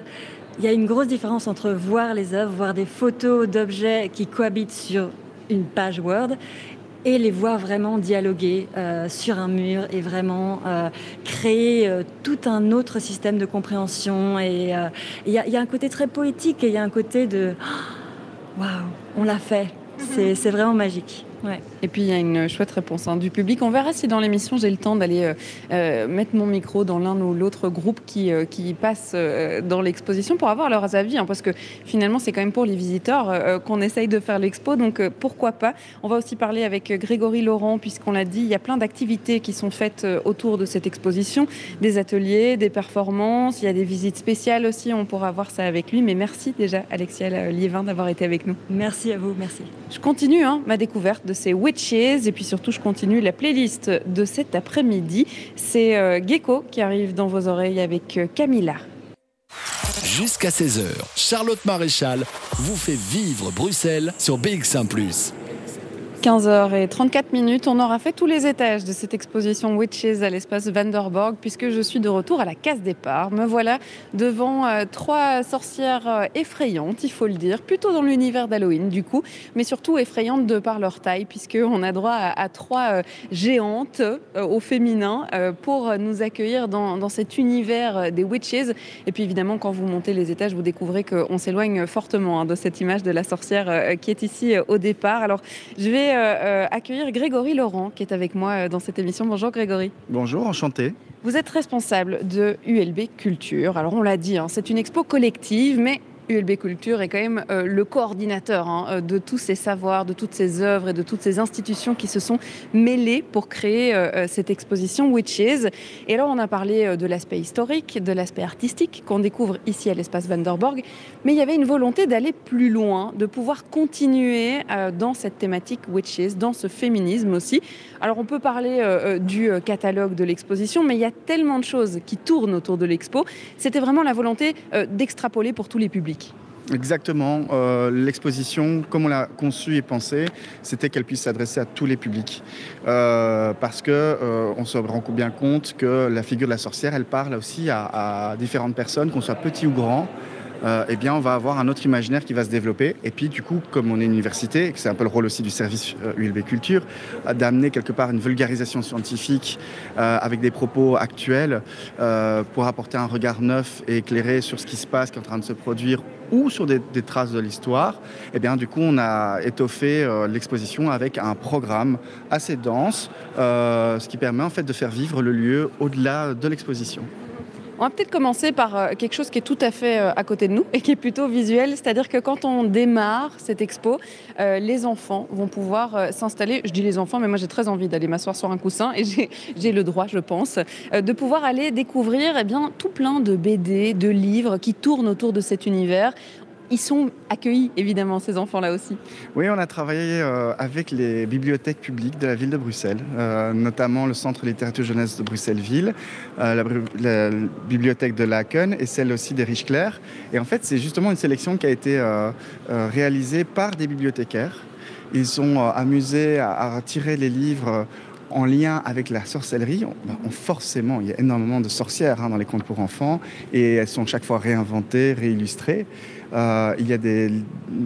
il y a une grosse différence entre voir les œuvres, voir des photos d'objets qui cohabitent sur une page Word et les voir vraiment dialoguer euh, sur un mur et vraiment euh, créer euh, tout un autre système de compréhension. Et il y, y, a un côté très poétique et il y a un côté de waouh, on l'a fait. C'est vraiment magique. Et puis il y a une chouette réponse hein, du public. On verra si dans l'émission j'ai le temps d'aller euh, euh, mettre mon micro dans l'un ou l'autre groupe qui, euh, qui passe dans l'exposition pour avoir leurs avis, hein, parce que finalement c'est quand même pour les visiteurs qu'on essaye de faire l'expo, donc pourquoi pas? On va aussi parler avec Grégory Laurent, puisqu'on l'a dit, il y a plein d'activités qui sont faites autour de cette exposition, des ateliers, des performances, il y a des visites spéciales aussi, on pourra voir ça avec lui. Mais merci déjà Alexia Liévin d'avoir été avec nous. Merci à vous, merci. Je continue hein, ma découverte de ces witches et puis surtout je continue la playlist de cet après-midi. C'est euh, Gecko qui arrive dans vos oreilles avec euh, Camilla. Jusqu'à 16h, Charlotte Maréchal vous fait vivre Bruxelles sur BX1 ⁇ 15h34 minutes, on aura fait tous les étages de cette exposition Witches à l'espace Vanderborg puisque je suis de retour à la case départ. Me voilà devant euh, trois sorcières euh, effrayantes, il faut le dire, plutôt dans l'univers d'Halloween du coup, mais surtout effrayantes de par leur taille puisqu'on a droit à, trois euh, géantes au féminin pour nous accueillir dans, cet univers des Witches. Et puis évidemment, quand vous montez les étages, vous découvrez qu'on s'éloigne fortement hein, de cette image de la sorcière qui est ici au départ. Alors je vais euh, euh, accueillir Grégory Laurent qui est avec moi euh, dans cette émission. Bonjour Grégory. Bonjour, enchanté. Vous êtes responsable de ULB Culture. Alors on l'a dit, hein, c'est une expo collective, mais ULB Culture est quand même euh, le coordinateur hein, de tous ces savoirs, de toutes ces œuvres et de toutes ces institutions qui se sont mêlées pour créer euh, cette exposition Witches. Et là, on a parlé de l'aspect historique, de l'aspect artistique qu'on découvre ici à l'espace Vanderborg, mais il y avait une volonté d'aller plus loin, de pouvoir continuer dans cette thématique Witches, dans ce féminisme aussi. Alors, on peut parler du catalogue de l'exposition, mais il y a tellement de choses qui tournent autour de l'expo. C'était vraiment la volonté d'extrapoler pour tous les publics. Exactement. Euh, l'exposition, comme on l'a conçue et pensée, c'était qu'elle puisse s'adresser à tous les publics. Euh, parce que euh, on se rend bien compte que la figure de la sorcière, elle parle aussi à différentes personnes, qu'on soit petit ou grand. Euh, eh bien, on va avoir un autre imaginaire qui va se développer. Et puis, du coup, comme on est une université, c'est un peu le rôle aussi du service ULB euh, Culture, d'amener quelque part une vulgarisation scientifique euh, avec des propos actuels pour apporter un regard neuf et éclairé sur ce qui se passe, qui est en train de se produire ou sur des, traces de l'histoire, eh bien, du coup, on a étoffé l'exposition avec un programme assez dense, ce qui permet en fait de faire vivre le lieu au-delà de l'exposition. On va peut-être commencer par euh, quelque chose qui est tout à fait euh, à côté de nous et qui est plutôt visuel, c'est-à-dire que quand on démarre cette expo, euh, les enfants vont pouvoir s'installer. Je dis les enfants, mais moi j'ai très envie d'aller m'asseoir sur un coussin et j'ai le droit, je pense, de pouvoir aller découvrir eh bien, tout plein de BD, de livres qui tournent autour de cet univers ils sont accueillis, évidemment, ces enfants-là aussi. Oui, on a travaillé euh, avec les bibliothèques publiques de la ville de Bruxelles, euh, notamment le Centre littérature jeunesse de Bruxelles-Ville, la, bibliothèque de Laken et celle aussi des Riche-Clair. Et en fait, c'est justement une sélection qui a été réalisée par des bibliothécaires. Ils sont amusés à, à tirer les livres en lien avec la sorcellerie, forcément, il y a énormément de sorcières hein, dans les contes pour enfants et elles sont chaque fois réinventées, réillustrées. Euh, il y a des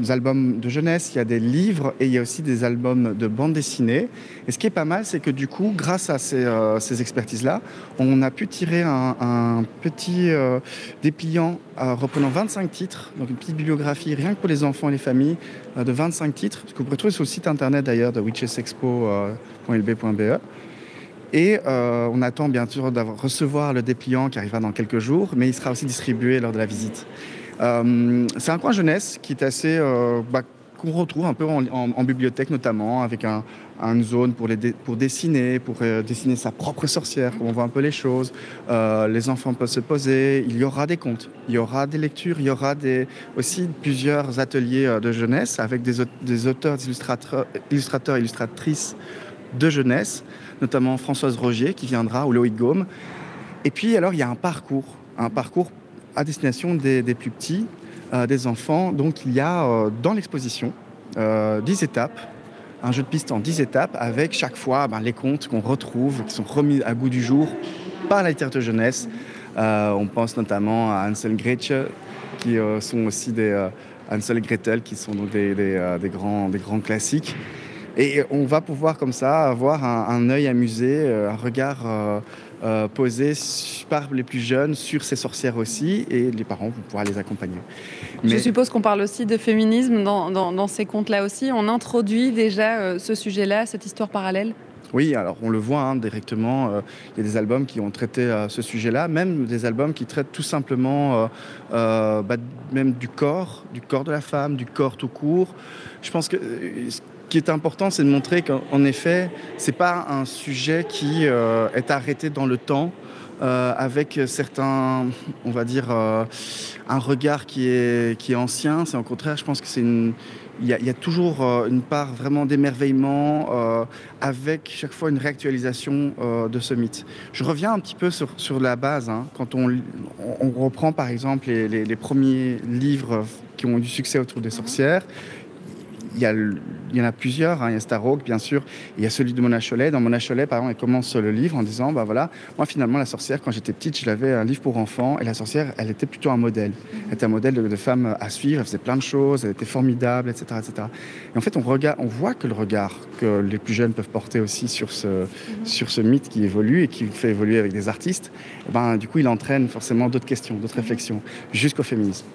albums de jeunesse, il y a des livres et il y a aussi des albums de bande dessinée. Et ce qui est pas mal, c'est que du coup, grâce à ces, euh, expertises-là, on a pu tirer un, petit euh, dépliant reprenant 25 titres, donc une petite bibliographie rien que pour les enfants et les familles de 25 titres, que vous pouvez trouver sur le site internet d'ailleurs de witchesexpo.lb.be. Et on attend bien sûr de recevoir le dépliant qui arrivera dans quelques jours, mais il sera aussi distribué lors de la visite. Euh, c'est un coin jeunesse qui est assez euh, bah, qu'on retrouve un peu en, bibliothèque notamment, avec un, une zone pour, dessiner, pour euh, dessiner sa propre sorcière, comme on voit un peu les choses. les enfants peuvent se poser, il y aura des contes, il y aura des lectures, il y aura aussi plusieurs ateliers de jeunesse avec des, des auteurs, des illustrateurs, illustrateurs, illustratrices de jeunesse, notamment Françoise Rogier qui viendra, ou Loïc Gaume. Et puis alors il y a un parcours, un parcours à destination des, plus petits, euh, des enfants. Donc il y a euh, dans l'exposition 10 euh, étapes, un jeu de piste en 10 étapes avec chaque fois ben, les contes qu'on retrouve, qui sont remis à goût du jour par la littérature jeunesse. on pense notamment à Hansel et Gretel, qui sont aussi des Hansel et Gretel, qui sont donc des, grands, des grands classiques. Et on va pouvoir comme ça avoir un œil amusé, un regard euh, par les plus jeunes sur ces sorcières aussi, et les parents vont pouvoir les accompagner. Je suppose qu'on parle aussi de féminisme dans, ces contes-là aussi. On introduit déjà euh, ce sujet-là, cette histoire parallèle? Oui, alors on le voit hein, directement, euh, il y a des albums qui ont traité ce sujet-là, même des albums qui traitent tout simplement bah, même du corps, du corps de la femme, du corps tout court. Je pense que qui est important, c'est de montrer qu'en effet, ce n'est pas un sujet qui euh, est arrêté dans le temps. Euh, avec certains, on va dire, euh, un regard qui est, qui est ancien. C'est au contraire, je pense que c'est une, il y, a, toujours une part vraiment d'émerveillement avec chaque fois une réactualisation de ce mythe. Je reviens un petit peu sur, sur la base. Hein. quand on, on, reprend par exemple les, les, premiers livres qui ont eu du succès autour des sorcières, il y, en a plusieurs. Hein. Il y a bien sûr. Il y a celui de Mona Cholet. Dans Mona Cholet, par exemple, elle commence le livre en disant bah voilà, moi, finalement, la sorcière, quand j'étais petite, je l'avais un livre pour enfants. Et la sorcière, elle était plutôt un modèle. Elle était un modèle de, femme à suivre. Elle faisait plein de choses. Elle était formidable, etc. etc. Et en fait, on, voit que le regard que les plus jeunes peuvent porter aussi sur ce, sur ce mythe qui évolue et qui fait évoluer avec des artistes, eh ben, du coup, il entraîne forcément d'autres questions, d'autres réflexions, jusqu'au féminisme.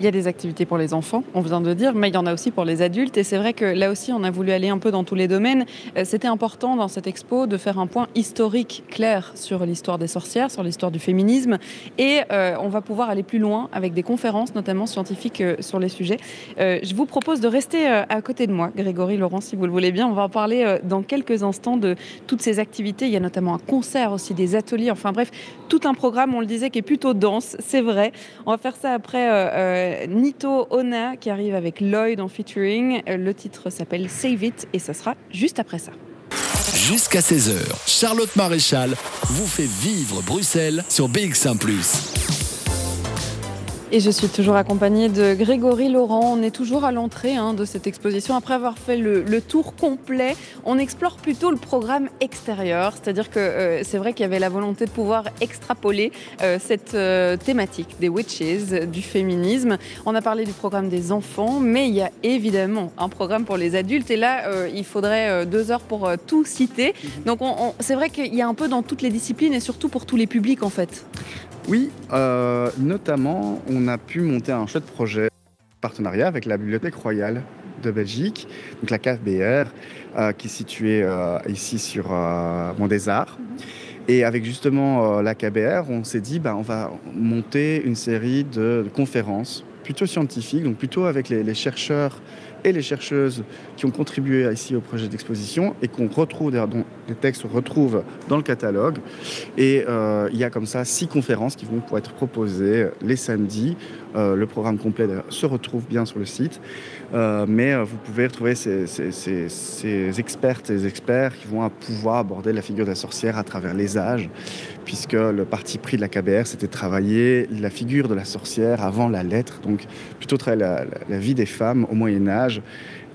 Il y a des activités pour les enfants, on vient de dire, mais il y en a aussi pour les adultes. Et c'est vrai que là aussi, on a voulu aller un peu dans tous les domaines. Euh, c'était important dans cette expo de faire un point historique clair sur l'histoire des sorcières, sur l'histoire du féminisme. Et euh, on va pouvoir aller plus loin avec des conférences, notamment scientifiques, euh, sur les sujets. je vous propose de rester à côté de moi, Grégory Laurent, si vous le voulez bien. On va en parler dans quelques instants de toutes ces activités. Il y a notamment un concert aussi, des ateliers. Enfin bref, tout un programme, on le disait, qui est plutôt dense, c'est vrai. On va faire ça après euh, Nito Ona qui arrive avec Lloyd en featuring. Euh, le titre s'appelle Save It et ça sera juste après ça. Jusqu'à 16h, Charlotte Maréchal vous fait vivre Bruxelles sur BX1 ⁇ et je suis toujours accompagnée de Grégory Laurent. On est toujours à l'entrée hein, de cette exposition. Après avoir fait le, tour complet, on explore plutôt le programme extérieur. C'est-à-dire que euh, c'est vrai qu'il y avait la volonté de pouvoir extrapoler euh, cette euh, thématique des witches, du féminisme. On a parlé du programme des enfants, mais il y a évidemment un programme pour les adultes. Et là, il faudrait deux heures pour tout citer. Donc c'est vrai qu'il y a un peu dans toutes les disciplines et surtout pour tous les publics en fait. Oui, euh, notamment, on a pu monter un chouette projet partenariat avec la Bibliothèque royale de Belgique, donc la KFBR, euh, qui est située euh, ici sur Mont des Arts. Et avec justement la KBR, on s'est dit, bah, on va monter une série de, conférences plutôt scientifiques, donc plutôt avec les, chercheurs et les chercheuses qui ont contribué ici au projet d'exposition et qu'on retrouve, dont les textes se retrouvent dans le catalogue. Et euh, il y a comme ça six conférences qui vont pouvoir être proposées les samedis. Euh, le programme complet se retrouve bien sur le site. Euh, mais vous pouvez retrouver ces, ces, expertes et experts qui vont pouvoir aborder la figure de la sorcière à travers les âges, puisque le parti pris de la KBR, c'était travailler la figure de la sorcière avant la lettre, donc plutôt travailler la, vie des femmes au Moyen Âge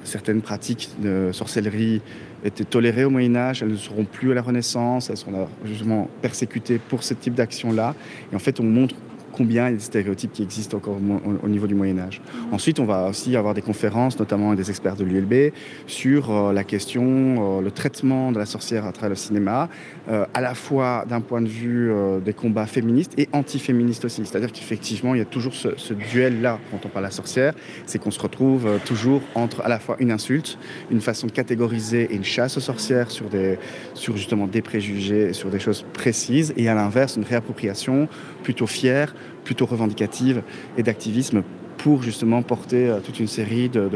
certaines pratiques de sorcellerie étaient tolérées au Moyen Âge, elles ne seront plus à la Renaissance, elles sont justement persécutées pour ce type d'action-là. Et en fait, on montre combien il y a des stéréotypes qui existent encore au, niveau du Moyen Âge. Ensuite, on va aussi avoir des conférences, notamment des experts de l'ULB, sur euh, la question, euh, le traitement de la sorcière à travers le cinéma, euh, à la fois d'un point de vue des combats féministes et antiféministes aussi. C'est-à-dire qu'effectivement, il y a toujours ce, duel-là quand on parle de la sorcière, c'est qu'on se retrouve toujours entre à la fois une insulte, une façon de catégoriser et une chasse aux sorcières sur, des, sur justement des préjugés, sur des choses précises, et à l'inverse, une réappropriation plutôt fière plutôt revendicative et d'activisme pour justement porter euh, toute une série de,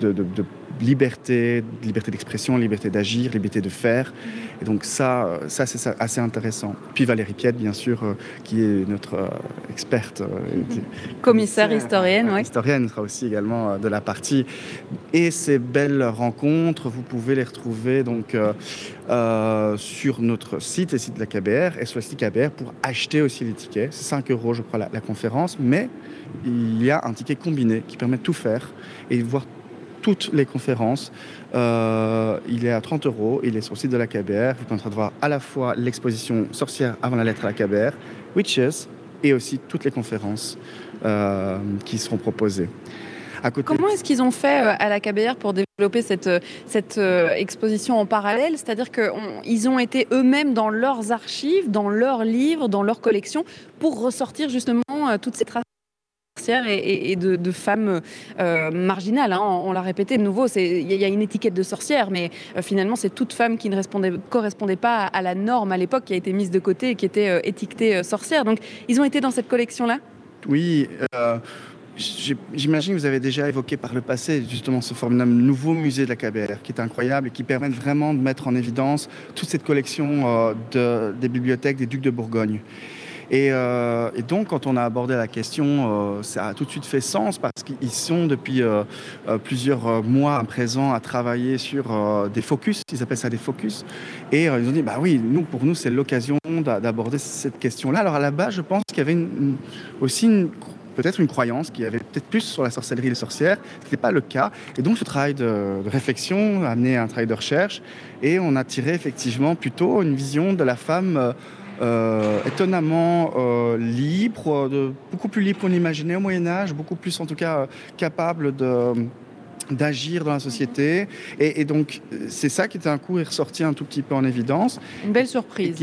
de, de, liberté, liberté d'expression, liberté d'agir, liberté de faire. Et donc ça, euh, ça c'est assez intéressant. Puis Valérie Piette, bien sûr, euh, qui est notre experte. Commissaire, historienne, oui. Historienne sera aussi également de la partie. Et ces belles rencontres, vous pouvez les retrouver donc sur notre site, le site de la KBR, et sur le site KBR, pour acheter aussi les tickets. C'est 5 euros, je crois, la, la conférence, mais il y a un ticket combiné qui permet de tout faire et voir toutes les conférences. Euh, il est à 30 euros, il est sur le site de la KBR. Vous pouvez voir à la fois l'exposition Sorcière avant la lettre à la KBR, Witches, et aussi toutes les conférences euh, qui seront proposées. Comment est-ce qu'ils ont fait euh, à la KBR pour développer cette, cette exposition en parallèle? C'est-à-dire qu'ils ont été eux-mêmes dans leurs archives, dans leurs livres, dans leurs collections, pour ressortir justement toutes ces traces et, de, femmes euh, marginales. Hein. On, l'a répété de nouveau, il y, a une étiquette de sorcière, mais euh, finalement, c'est toute femme qui ne correspondait pas à, la norme à l'époque, qui a été mise de côté et qui était euh, étiquetée sorcière. Donc, ils ont été dans cette collection-là? Oui. J'imagine que vous avez déjà évoqué par le passé justement ce formidable nouveau musée de la KBR qui est incroyable et qui permet vraiment de mettre en évidence toute cette collection des bibliothèques des ducs de Bourgogne. Euh, et, donc, quand on a abordé la question, euh, ça a tout de suite fait sens parce qu'ils sont depuis euh, plusieurs mois à présent à travailler sur des focus, ils appellent ça des focus. Et ils ont dit, bah oui, nous, pour nous, c'est l'occasion d'aborder cette question-là. Alors à la base, je pense qu'il y avait aussi peut-être une croyance qui avait peut-être plus sur la sorcellerie et les sorcières. Ce n'était pas le cas. Et donc, ce travail de, de, réflexion a amené un travail de recherche. Et on a tiré effectivement plutôt une vision de la femme euh, étonnamment euh, libre, de, beaucoup plus libre qu'on l'imaginait au Moyen Âge, beaucoup plus en tout cas capable de d'agir dans la société. Et, donc, c'est ça qui était un coup ressorti un tout petit peu en évidence. Une belle surprise.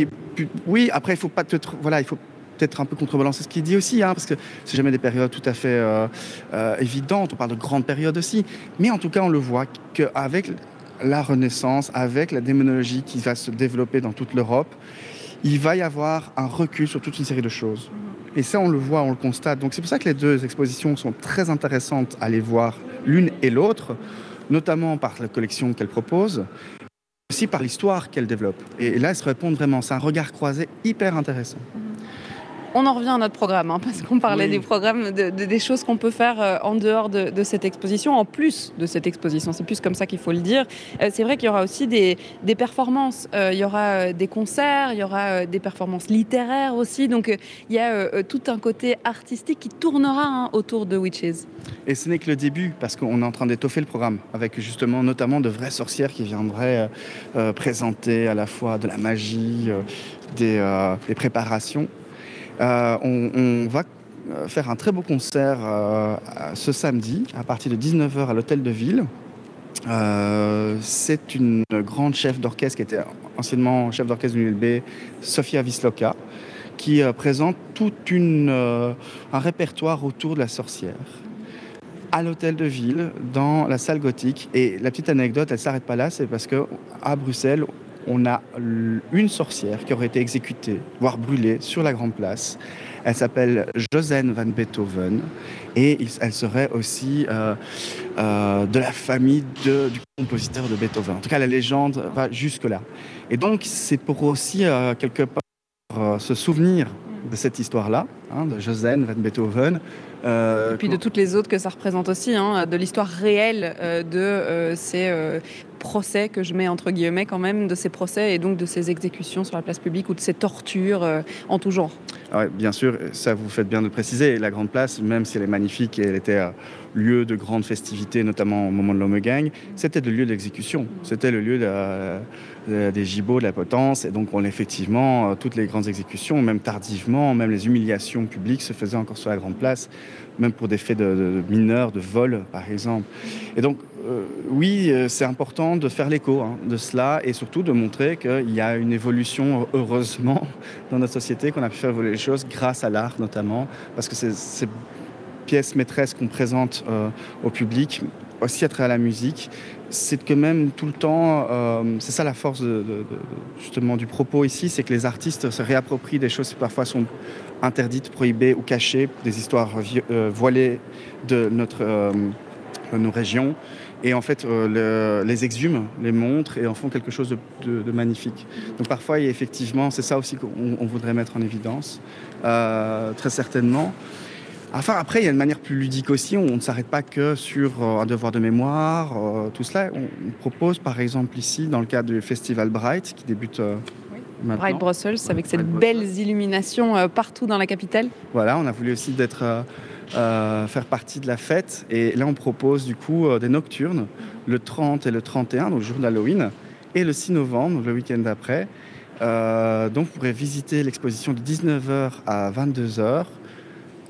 oui, après, il faut pas te, voilà, il faut peut-être un peu contrebalancer ce qu'il dit aussi, hein, parce que c'est jamais des périodes tout à fait euh, évidentes. On parle de grandes périodes aussi, mais en tout cas, on le voit qu'avec la Renaissance, avec la démonologie qui va se développer dans toute l'Europe, il va y avoir un recul sur toute une série de choses. Et ça, on le voit, on le constate. Donc c'est pour ça que les deux expositions sont très intéressantes à les voir l'une et l'autre, notamment par la collection qu'elle propose, aussi par l'histoire qu'elle développe. Et là, elles se répondent vraiment. C'est un regard croisé hyper intéressant. On en revient à notre programme, hein, parce qu'on parlait des programmes, des choses qu'on peut faire euh, en dehors de, cette exposition, en plus de cette exposition. C'est plus comme ça qu'il faut le dire. Euh, c'est vrai qu'il y aura aussi des, performances. Euh, il y aura des concerts, il y aura des performances littéraires aussi. Donc il y a tout un côté artistique qui tournera hein, autour de Witches. Et ce n'est que le début, parce qu'on est en train d'étoffer le programme, avec justement notamment de vraies sorcières qui viendraient présenter à la fois de la magie, des préparations euh, on, va euh, faire un très beau concert euh, ce samedi à partir de 19h à l'hôtel de ville. c'est une grande chef d'orchestre qui était anciennement chef d'orchestre de l'ULB, Sofia Visloka, qui présente tout un répertoire autour de la sorcière à l'hôtel de ville, dans la salle gothique. Et la petite anecdote, elle s'arrête pas là, c'est parce qu'à Bruxelles, on a une sorcière qui aurait été exécutée, voire brûlée, sur la Grande Place. Elle s'appelle Josène van Beethoven et elle serait aussi euh, euh, de la famille du compositeur de Beethoven. En tout cas, la légende va jusque-là. Et donc, c'est pour aussi, euh, quelque part, se souvenir de cette histoire-là, hein, de Josène van Beethoven, et puis de toutes les autres que ça représente aussi, hein, de l'histoire réelle euh, de euh, ces procès que je mets entre guillemets quand même, de ces procès et donc de ces exécutions sur la place publique ou de ces tortures en tout genre. Ah bien sûr, ça vous faites bien de préciser. La Grande Place, même si elle est magnifique et elle était lieu de grandes festivités, notamment au moment de l'homme gang, c'était le lieu d'exécution. C'était le lieu des gibots, de la potence. Et donc, on, effectivement, euh, toutes les grandes exécutions, même tardivement, même les humiliations publiques se faisaient encore sur la Grande Place, même pour des faits de, mineurs, de vol, par exemple. Et donc, euh, oui, euh, c'est important de faire l'écho hein, de cela et surtout de montrer qu'il y a une évolution, heureusement, dans notre société, qu'on a pu faire évoluer les choses grâce à l'art notamment, parce que c'est pièces maîtresses qu'on présente euh, au public, aussi à travers la musique, c'est que même tout le temps, euh, c'est ça la force justement du propos ici, c'est que les artistes se réapproprient des choses qui parfois sont interdites, prohibées ou cachées, des histoires euh, voilées de notre, nos régions, et en fait les exhument, les montrent et en font quelque chose de, magnifique. Donc parfois, effectivement, c'est ça aussi qu'on voudrait mettre en évidence, très certainement. Enfin, après, il y a une manière plus ludique aussi. On ne s'arrête pas que sur euh, un devoir de mémoire, euh, tout cela. On, propose, par exemple, ici, dans le cadre du festival Bright, qui débute euh, maintenant. Bright Brussels, avec cette belles illuminations partout dans la capitale. Voilà, on a voulu aussi d'être, faire partie de la fête. Et là, on propose du coup des nocturnes, le 30 et le 31, donc le jour d'Halloween, et le 6 novembre, le week-end d'après. donc, vous pourrez visiter l'exposition de 19h à 22h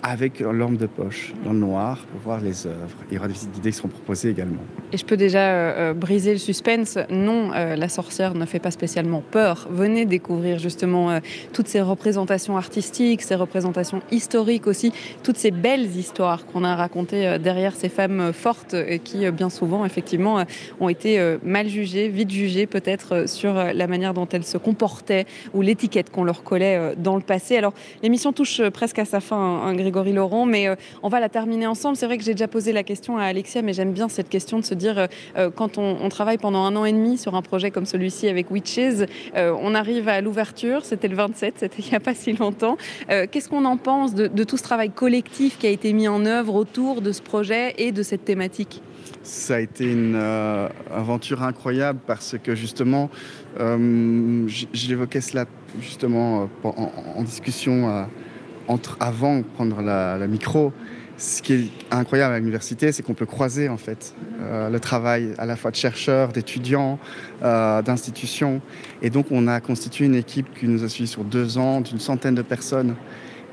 avec une lampe de poche dans le noir pour voir les œuvres. Il y aura des visites guidées qui seront proposées également. Et je peux déjà euh, euh, briser le suspense. Non, euh, la sorcière ne fait pas spécialement peur. Venez découvrir justement toutes ces représentations artistiques, ces représentations historiques aussi, toutes ces belles histoires qu'on a racontées derrière ces femmes fortes et qui bien souvent effectivement ont été mal jugées, vite jugées peut-être sur la manière dont elles se comportaient ou l'étiquette qu'on leur collait dans le passé. Alors l'émission touche presque à sa fin, hein, Grégory Laurent, mais euh, on va la terminer ensemble. C'est vrai que j'ai déjà posé la question à Alexia, mais j'aime bien cette question de se dire, euh, euh, quand on, travaille pendant un an et demi sur un projet comme celui-ci avec Witches, on arrive à l'ouverture, c'était le 27, c'était il n'y a pas si longtemps. Qu'est-ce qu'on en pense de, tout ce travail collectif qui a été mis en œuvre autour de ce projet et de cette thématique? Ça a été une aventure incroyable parce que justement, j'évoquais cela justement en, discussion entre, avant de prendre la, micro, ce qui est incroyable à l'université, c'est qu'on peut croiser en fait euh, le travail à la fois de chercheurs, d'étudiants, euh, d'institutions. Et donc on a constitué une équipe qui nous a suivis sur deux ans, d'une centaine de personnes.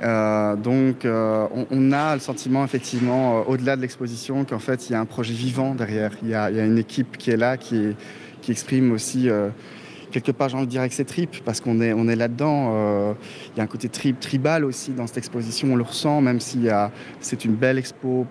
Euh, donc on, a le sentiment effectivement, au-delà de l'exposition, qu'en fait il y a un projet vivant derrière. Il y a, une équipe qui est là, qui, qui exprime aussi quelque part, j'ai envie de dire avec ses tripes, parce qu'on est, là-dedans. Euh, il y a un côté tribal aussi dans cette exposition, on le ressent, même si c'est une belle expo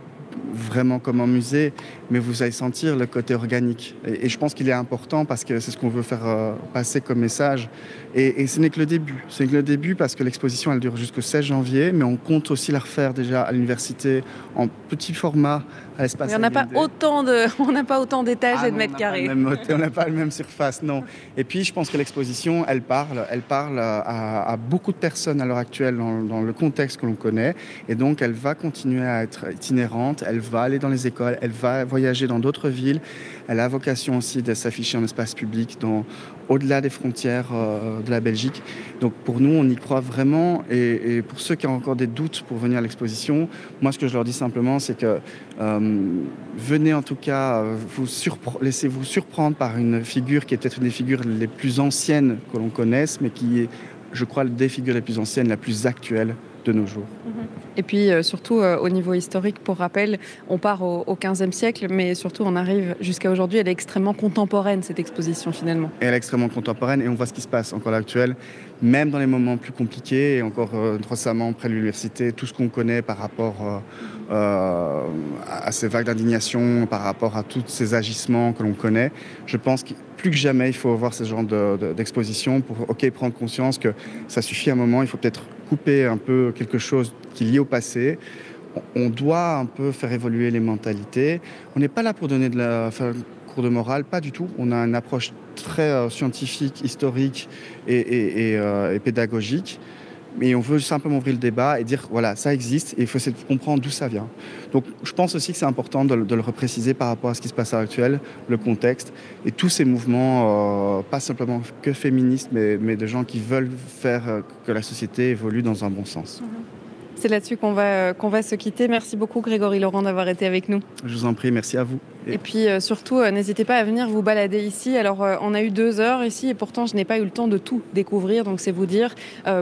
vraiment comme un musée, mais vous allez sentir le côté organique. Et, je pense qu'il est important parce que c'est ce qu'on veut faire euh, passer comme message. Et, ce n'est que le début. C'est que le début parce que l'exposition, elle dure jusqu'au 16 janvier, mais on compte aussi la refaire déjà à l'université en petit format à l'espace. On n'a pas autant de, on n'a pas autant d'étages ah et de mètres carrés. on n'a pas la même surface, non. Et puis, je pense que l'exposition, elle parle, elle parle à, beaucoup de personnes à l'heure actuelle dans, dans le contexte que l'on connaît, et donc elle va continuer à être itinérante. Elle va aller dans les écoles, elle va voyager dans d'autres villes. Elle a vocation aussi de s'afficher en espace public au-delà des frontières euh, de la Belgique. Donc pour nous, on y croit vraiment. Et, pour ceux qui ont encore des doutes pour venir à l'exposition, moi ce que je leur dis simplement, c'est que euh, venez en tout cas, euh, vous laissez-vous surprendre par une figure qui est peut-être une des figures les plus anciennes que l'on connaisse, mais qui est, je crois, des figures les plus anciennes, la plus actuelle de nos jours. Et puis surtout au niveau historique, pour rappel, on part au, au 15e siècle, mais surtout on arrive jusqu'à aujourd'hui. Elle est extrêmement contemporaine, cette exposition finalement. Elle est extrêmement contemporaine et on voit ce qui se passe encore à l'actuel, même dans les moments plus compliqués et encore récemment après l'université, tout ce qu'on connaît par rapport euh, à ces vagues d'indignation, par rapport à tous ces agissements que l'on connaît. Je pense que plus que jamais, il faut avoir ce genre d'exposition pour ok prendre conscience que ça suffit un moment, il faut peut-être couper un peu quelque chose qui est lié au passé. On doit un peu faire évoluer les mentalités. On n'est pas là pour donner de la, cours de morale, pas du tout. On a une approche très euh, scientifique, historique et, euh, et pédagogique mais on veut simplement ouvrir le débat et dire voilà, ça existe et il faut essayer de comprendre d'où ça vient. Donc je pense aussi que c'est important de, le repréciser par rapport à ce qui se passe à l'heure actuelle, le contexte et tous ces mouvements, euh, pas simplement que féministes, mais, mais de gens qui veulent faire euh, que la société évolue dans un bon sens. C'est là-dessus qu'on va, euh, qu'on va se quitter. Merci beaucoup Grégory Laurent d'avoir été avec nous. Je vous en prie, merci à vous. Et puis euh, surtout, euh, n'hésitez pas à venir vous balader ici. Alors, euh, on a eu deux heures ici et pourtant, je n'ai pas eu le temps de tout découvrir. Donc, c'est vous dire,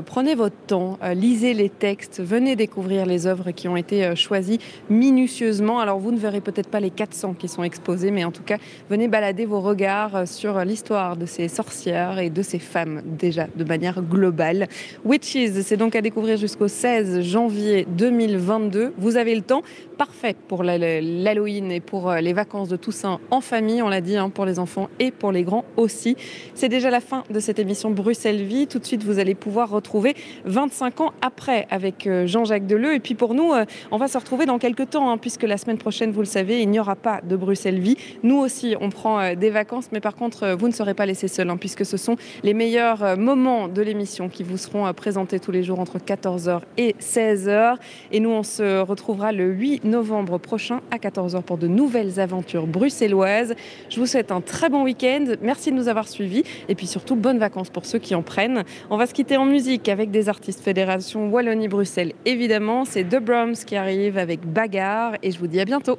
prenez votre temps, lisez les textes, venez découvrir les œuvres qui ont été choisies minutieusement. Alors, vous ne verrez peut-être pas les 400 qui sont exposés, mais en tout cas, venez balader vos regards sur l'histoire de ces sorcières et de ces femmes, déjà de manière globale. Witches, c'est donc à découvrir jusqu'au 16 janvier 2022. Vous avez le temps parfait pour l'Halloween et pour les vacances de Toussaint en famille, on l'a dit, hein, pour les enfants et pour les grands aussi. C'est déjà la fin de cette émission Bruxelles Vie. Tout de suite, vous allez pouvoir retrouver 25 ans après avec euh, Jean-Jacques Deleu. Et puis pour nous, euh, on va se retrouver dans quelques temps, hein, puisque la semaine prochaine, vous le savez, il n'y aura pas de Bruxelles Vie. Nous aussi, on prend euh, des vacances, mais par contre, vous ne serez pas laissés seuls, hein, puisque ce sont les meilleurs moments de l'émission qui vous seront présentés tous les jours entre 14h et 16h. Et nous, on se retrouvera le 8 novembre prochain à 14h pour de nouvelles aventures bruxelloise. Je vous souhaite un très bon week-end. Merci de nous avoir suivis. Et puis surtout, bonnes vacances pour ceux qui en prennent. On va se quitter en musique avec des artistes Fédération Wallonie-Bruxelles. Évidemment, c'est The Brums qui arrive avec Bagarre. Et je vous dis à bientôt.